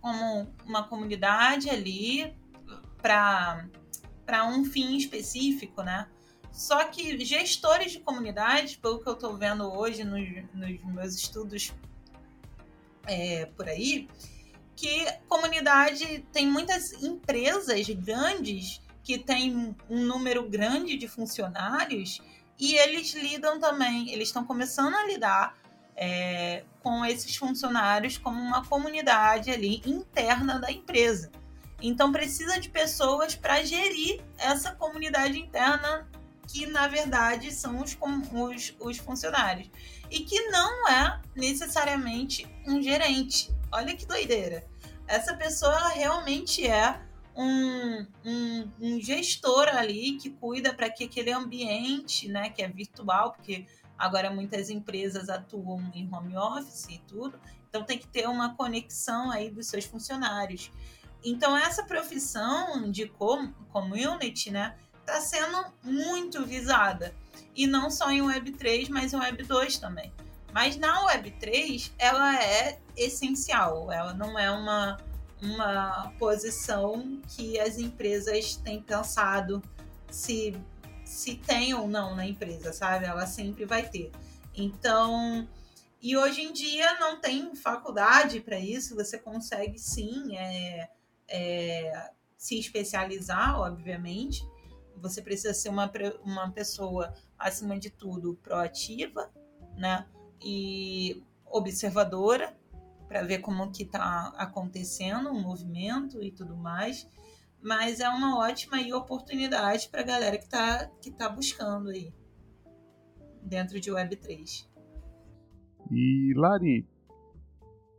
como uma comunidade ali para um fim específico, né? Só que gestores de comunidade, pelo que eu estou vendo hoje nos, nos meus estudos é, por aí, que comunidade tem muitas empresas grandes que têm um número grande de funcionários e eles lidam também, eles estão começando a lidar é, com esses funcionários como uma comunidade ali interna da empresa. Então precisa de pessoas para gerir essa comunidade interna que na verdade são os, os, os funcionários e que não é necessariamente um gerente. Olha que doideira. Essa pessoa realmente é um, um, um gestor ali que cuida para que aquele ambiente, né, que é virtual, porque agora muitas empresas atuam em home office e tudo, então tem que ter uma conexão aí dos seus funcionários. Então essa profissão de community, né, está sendo muito visada. E não só em Web 3, mas em Web 2 também. Mas na Web 3, ela é essencial, ela não é uma, uma posição que as empresas têm pensado se, se tem ou não na empresa, sabe? Ela sempre vai ter. Então, E hoje em dia não tem faculdade para isso, você consegue sim é, é, se especializar, obviamente. Você precisa ser uma, uma pessoa, acima de tudo, proativa, né? E observadora para ver como que está acontecendo o movimento e tudo mais. Mas é uma ótima oportunidade para a galera que está que tá buscando aí dentro de Web3. E Lari,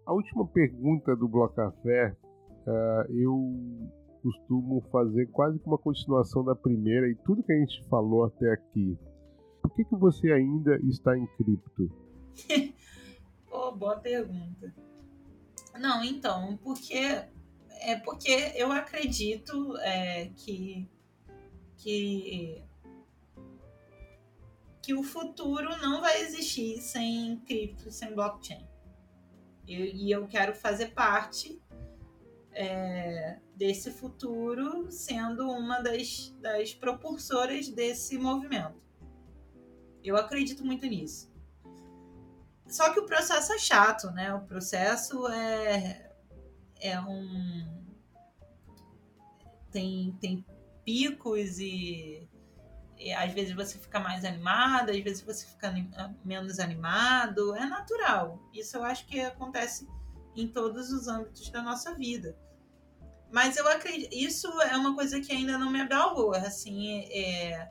a última pergunta do Bloco Café, uh, eu costumo fazer quase que uma continuação da primeira e tudo que a gente falou até aqui. Por que, que você ainda está em cripto? *laughs* oh, boa pergunta. Não, então, porque é porque eu acredito é, que que que o futuro não vai existir sem cripto, sem blockchain. Eu, e eu quero fazer parte é, desse futuro, sendo uma das, das propulsoras desse movimento. Eu acredito muito nisso. Só que o processo é chato, né? O processo é, é um. Tem, tem picos e às vezes você fica mais animado, às vezes você fica menos animado, é natural. Isso eu acho que acontece em todos os âmbitos da nossa vida. Mas eu acredito, isso é uma coisa que ainda não me abalou, assim, é,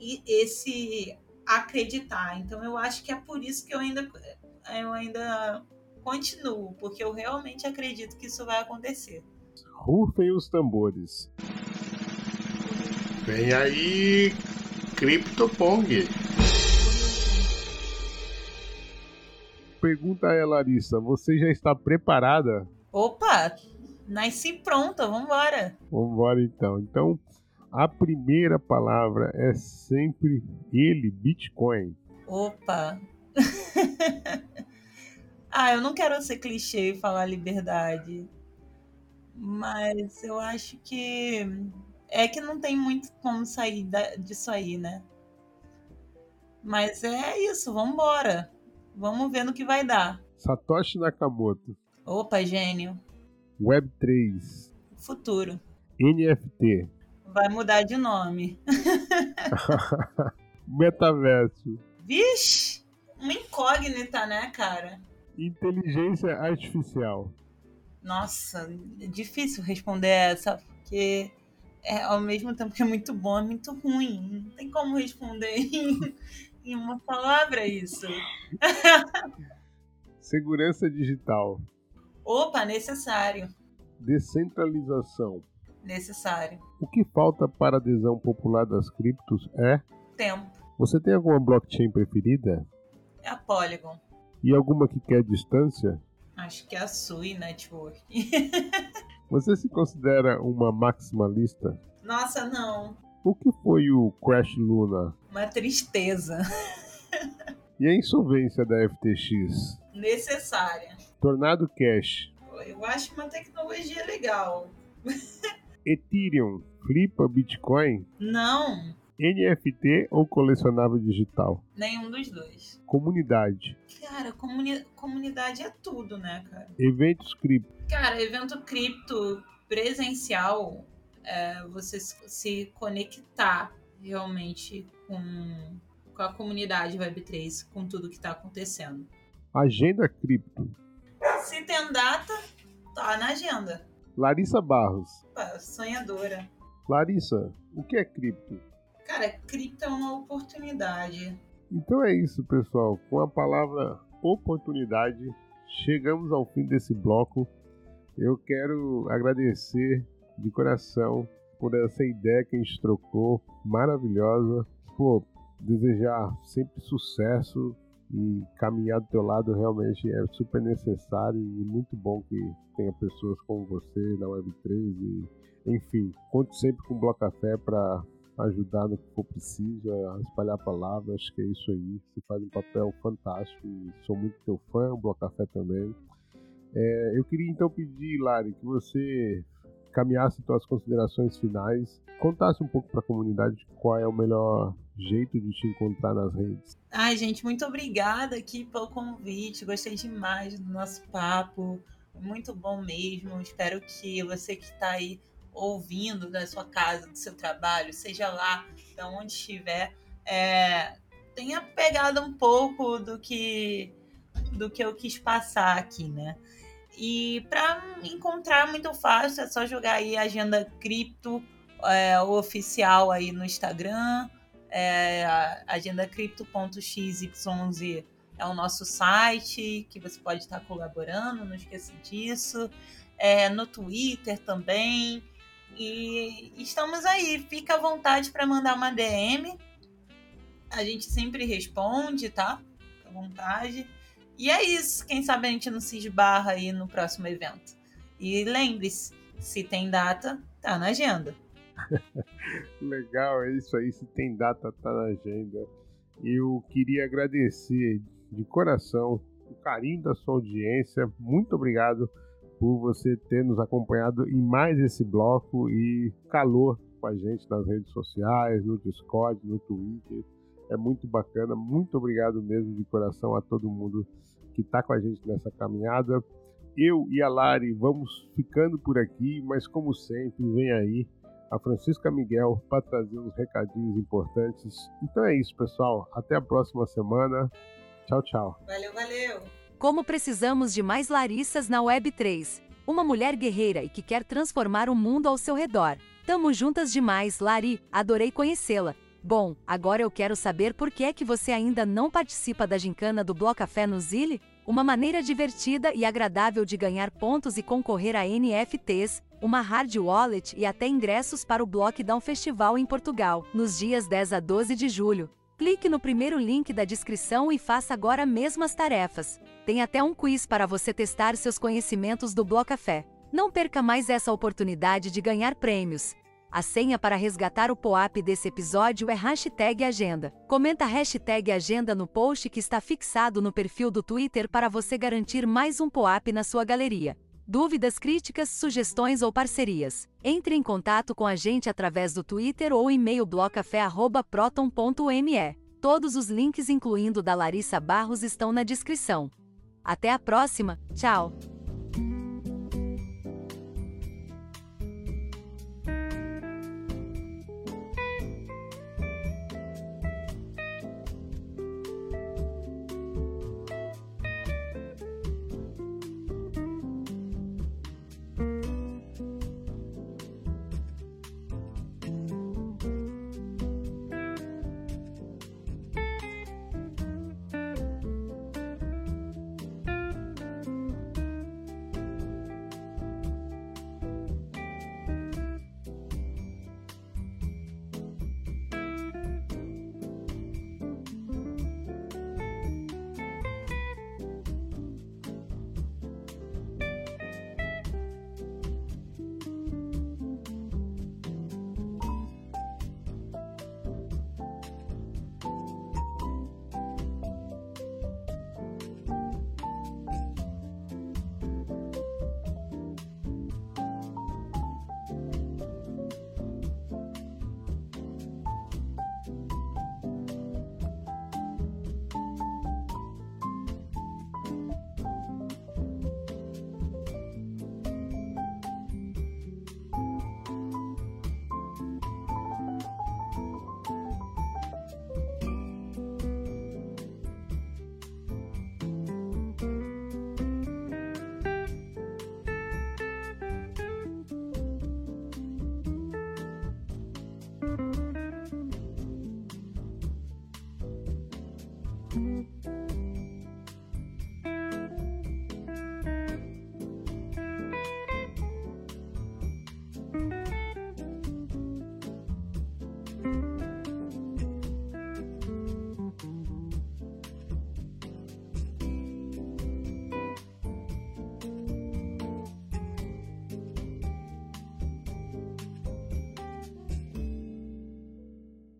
esse acreditar. Então eu acho que é por isso que eu ainda eu ainda continuo, porque eu realmente acredito que isso vai acontecer. Rufem os tambores. Vem aí, CryptoPong. Pergunta aí, Larissa, você já está preparada? Opa, nasci pronta, vambora. Vambora então. Então, a primeira palavra é sempre ele, Bitcoin. Opa. *laughs* ah, eu não quero ser clichê e falar liberdade. Mas eu acho que é que não tem muito como sair disso aí, né? Mas é isso, vamos embora. Vamos ver no que vai dar. Satoshi Nakamoto. Opa, gênio. Web3. Futuro. NFT. Vai mudar de nome. *laughs* Metaverso. Vixe, uma incógnita, né, cara? Inteligência artificial. Nossa, é difícil responder essa, porque é, ao mesmo tempo que é muito bom, é muito ruim. Não tem como responder *laughs* em, em uma palavra isso. *laughs* Segurança digital. Opa, necessário. Descentralização. Necessário. O que falta para a adesão popular das criptos é? Tempo. Você tem alguma blockchain preferida? É a Polygon. E alguma que quer distância? Acho que é a Sui Network. *laughs* Você se considera uma maximalista? Nossa, não. O que foi o Crash Luna? Uma tristeza. *laughs* E a insolvência da FTX? Necessária. Tornado Cash. Eu acho uma tecnologia legal. *laughs* Ethereum flipa Bitcoin? Não. NFT ou colecionável digital? Nenhum dos dois. Comunidade. Cara, comuni comunidade é tudo, né, cara? Eventos cripto. Cara, evento cripto presencial, é você se conectar realmente com, com a comunidade Web3, com tudo que está acontecendo. Agenda cripto. Se tem data, tá na agenda. Larissa Barros. Opa, sonhadora. Larissa, o que é cripto? Cara, cripto é uma oportunidade. Então é isso, pessoal. Com a palavra oportunidade, chegamos ao fim desse bloco. Eu quero agradecer de coração por essa ideia que a gente trocou, maravilhosa. Pô, desejar sempre sucesso e caminhar do teu lado realmente é super necessário e muito bom que tenha pessoas como você na Web3 e enfim, conto sempre com o Bloco Café para ajudar no que for preciso, a espalhar a palavra, acho que é isso aí. Você faz um papel fantástico e sou muito teu fã, o Bloco Café também. É, eu queria então pedir, Lari, que você caminhasse tuas considerações finais, contasse um pouco para a comunidade qual é o melhor jeito de te encontrar nas redes. Ai, gente, muito obrigada aqui pelo convite. Gostei demais do nosso papo. Muito bom mesmo. Espero que você que está aí ouvindo da sua casa, do seu trabalho, seja lá de onde estiver, é, tenha pegado um pouco do que do que eu quis passar aqui, né? E para encontrar muito fácil, é só jogar aí Agenda Cripto é, oficial aí no Instagram, é, agendacripto.xyz é o nosso site que você pode estar colaborando, não esqueça disso. É, no Twitter também. E estamos aí, fica à vontade para mandar uma DM. A gente sempre responde, tá? Fica à vontade. E é isso. Quem sabe a gente não se esbarra aí no próximo evento. E lembre-se, se tem data, tá na agenda. *laughs* Legal, é isso aí. Se tem data, tá na agenda. Eu queria agradecer de coração o carinho da sua audiência. Muito obrigado por você ter nos acompanhado em mais esse bloco e calor com a gente nas redes sociais, no Discord, no Twitter. É muito bacana. Muito obrigado mesmo de coração a todo mundo que está com a gente nessa caminhada. Eu e a Lari vamos ficando por aqui, mas como sempre, vem aí a Francisca Miguel para trazer uns recadinhos importantes. Então é isso, pessoal. Até a próxima semana. Tchau, tchau. Valeu, valeu. Como precisamos de mais Larissas na Web3. Uma mulher guerreira e que quer transformar o mundo ao seu redor. Tamo juntas demais, Lari. Adorei conhecê-la. Bom, agora eu quero saber por que é que você ainda não participa da gincana do Bloco Café no Zile? Uma maneira divertida e agradável de ganhar pontos e concorrer a NFTs, uma hard wallet e até ingressos para o Blockdown Festival em Portugal, nos dias 10 a 12 de julho. Clique no primeiro link da descrição e faça agora mesmo as tarefas. Tem até um quiz para você testar seus conhecimentos do Blocafé. Não perca mais essa oportunidade de ganhar prêmios. A senha para resgatar o POAP desse episódio é hashtag Agenda. Comenta hashtag Agenda no post que está fixado no perfil do Twitter para você garantir mais um POAP na sua galeria. Dúvidas, críticas, sugestões ou parcerias? Entre em contato com a gente através do Twitter ou e-mail blocafé@proton.me. Todos os links, incluindo da Larissa Barros, estão na descrição. Até a próxima. Tchau.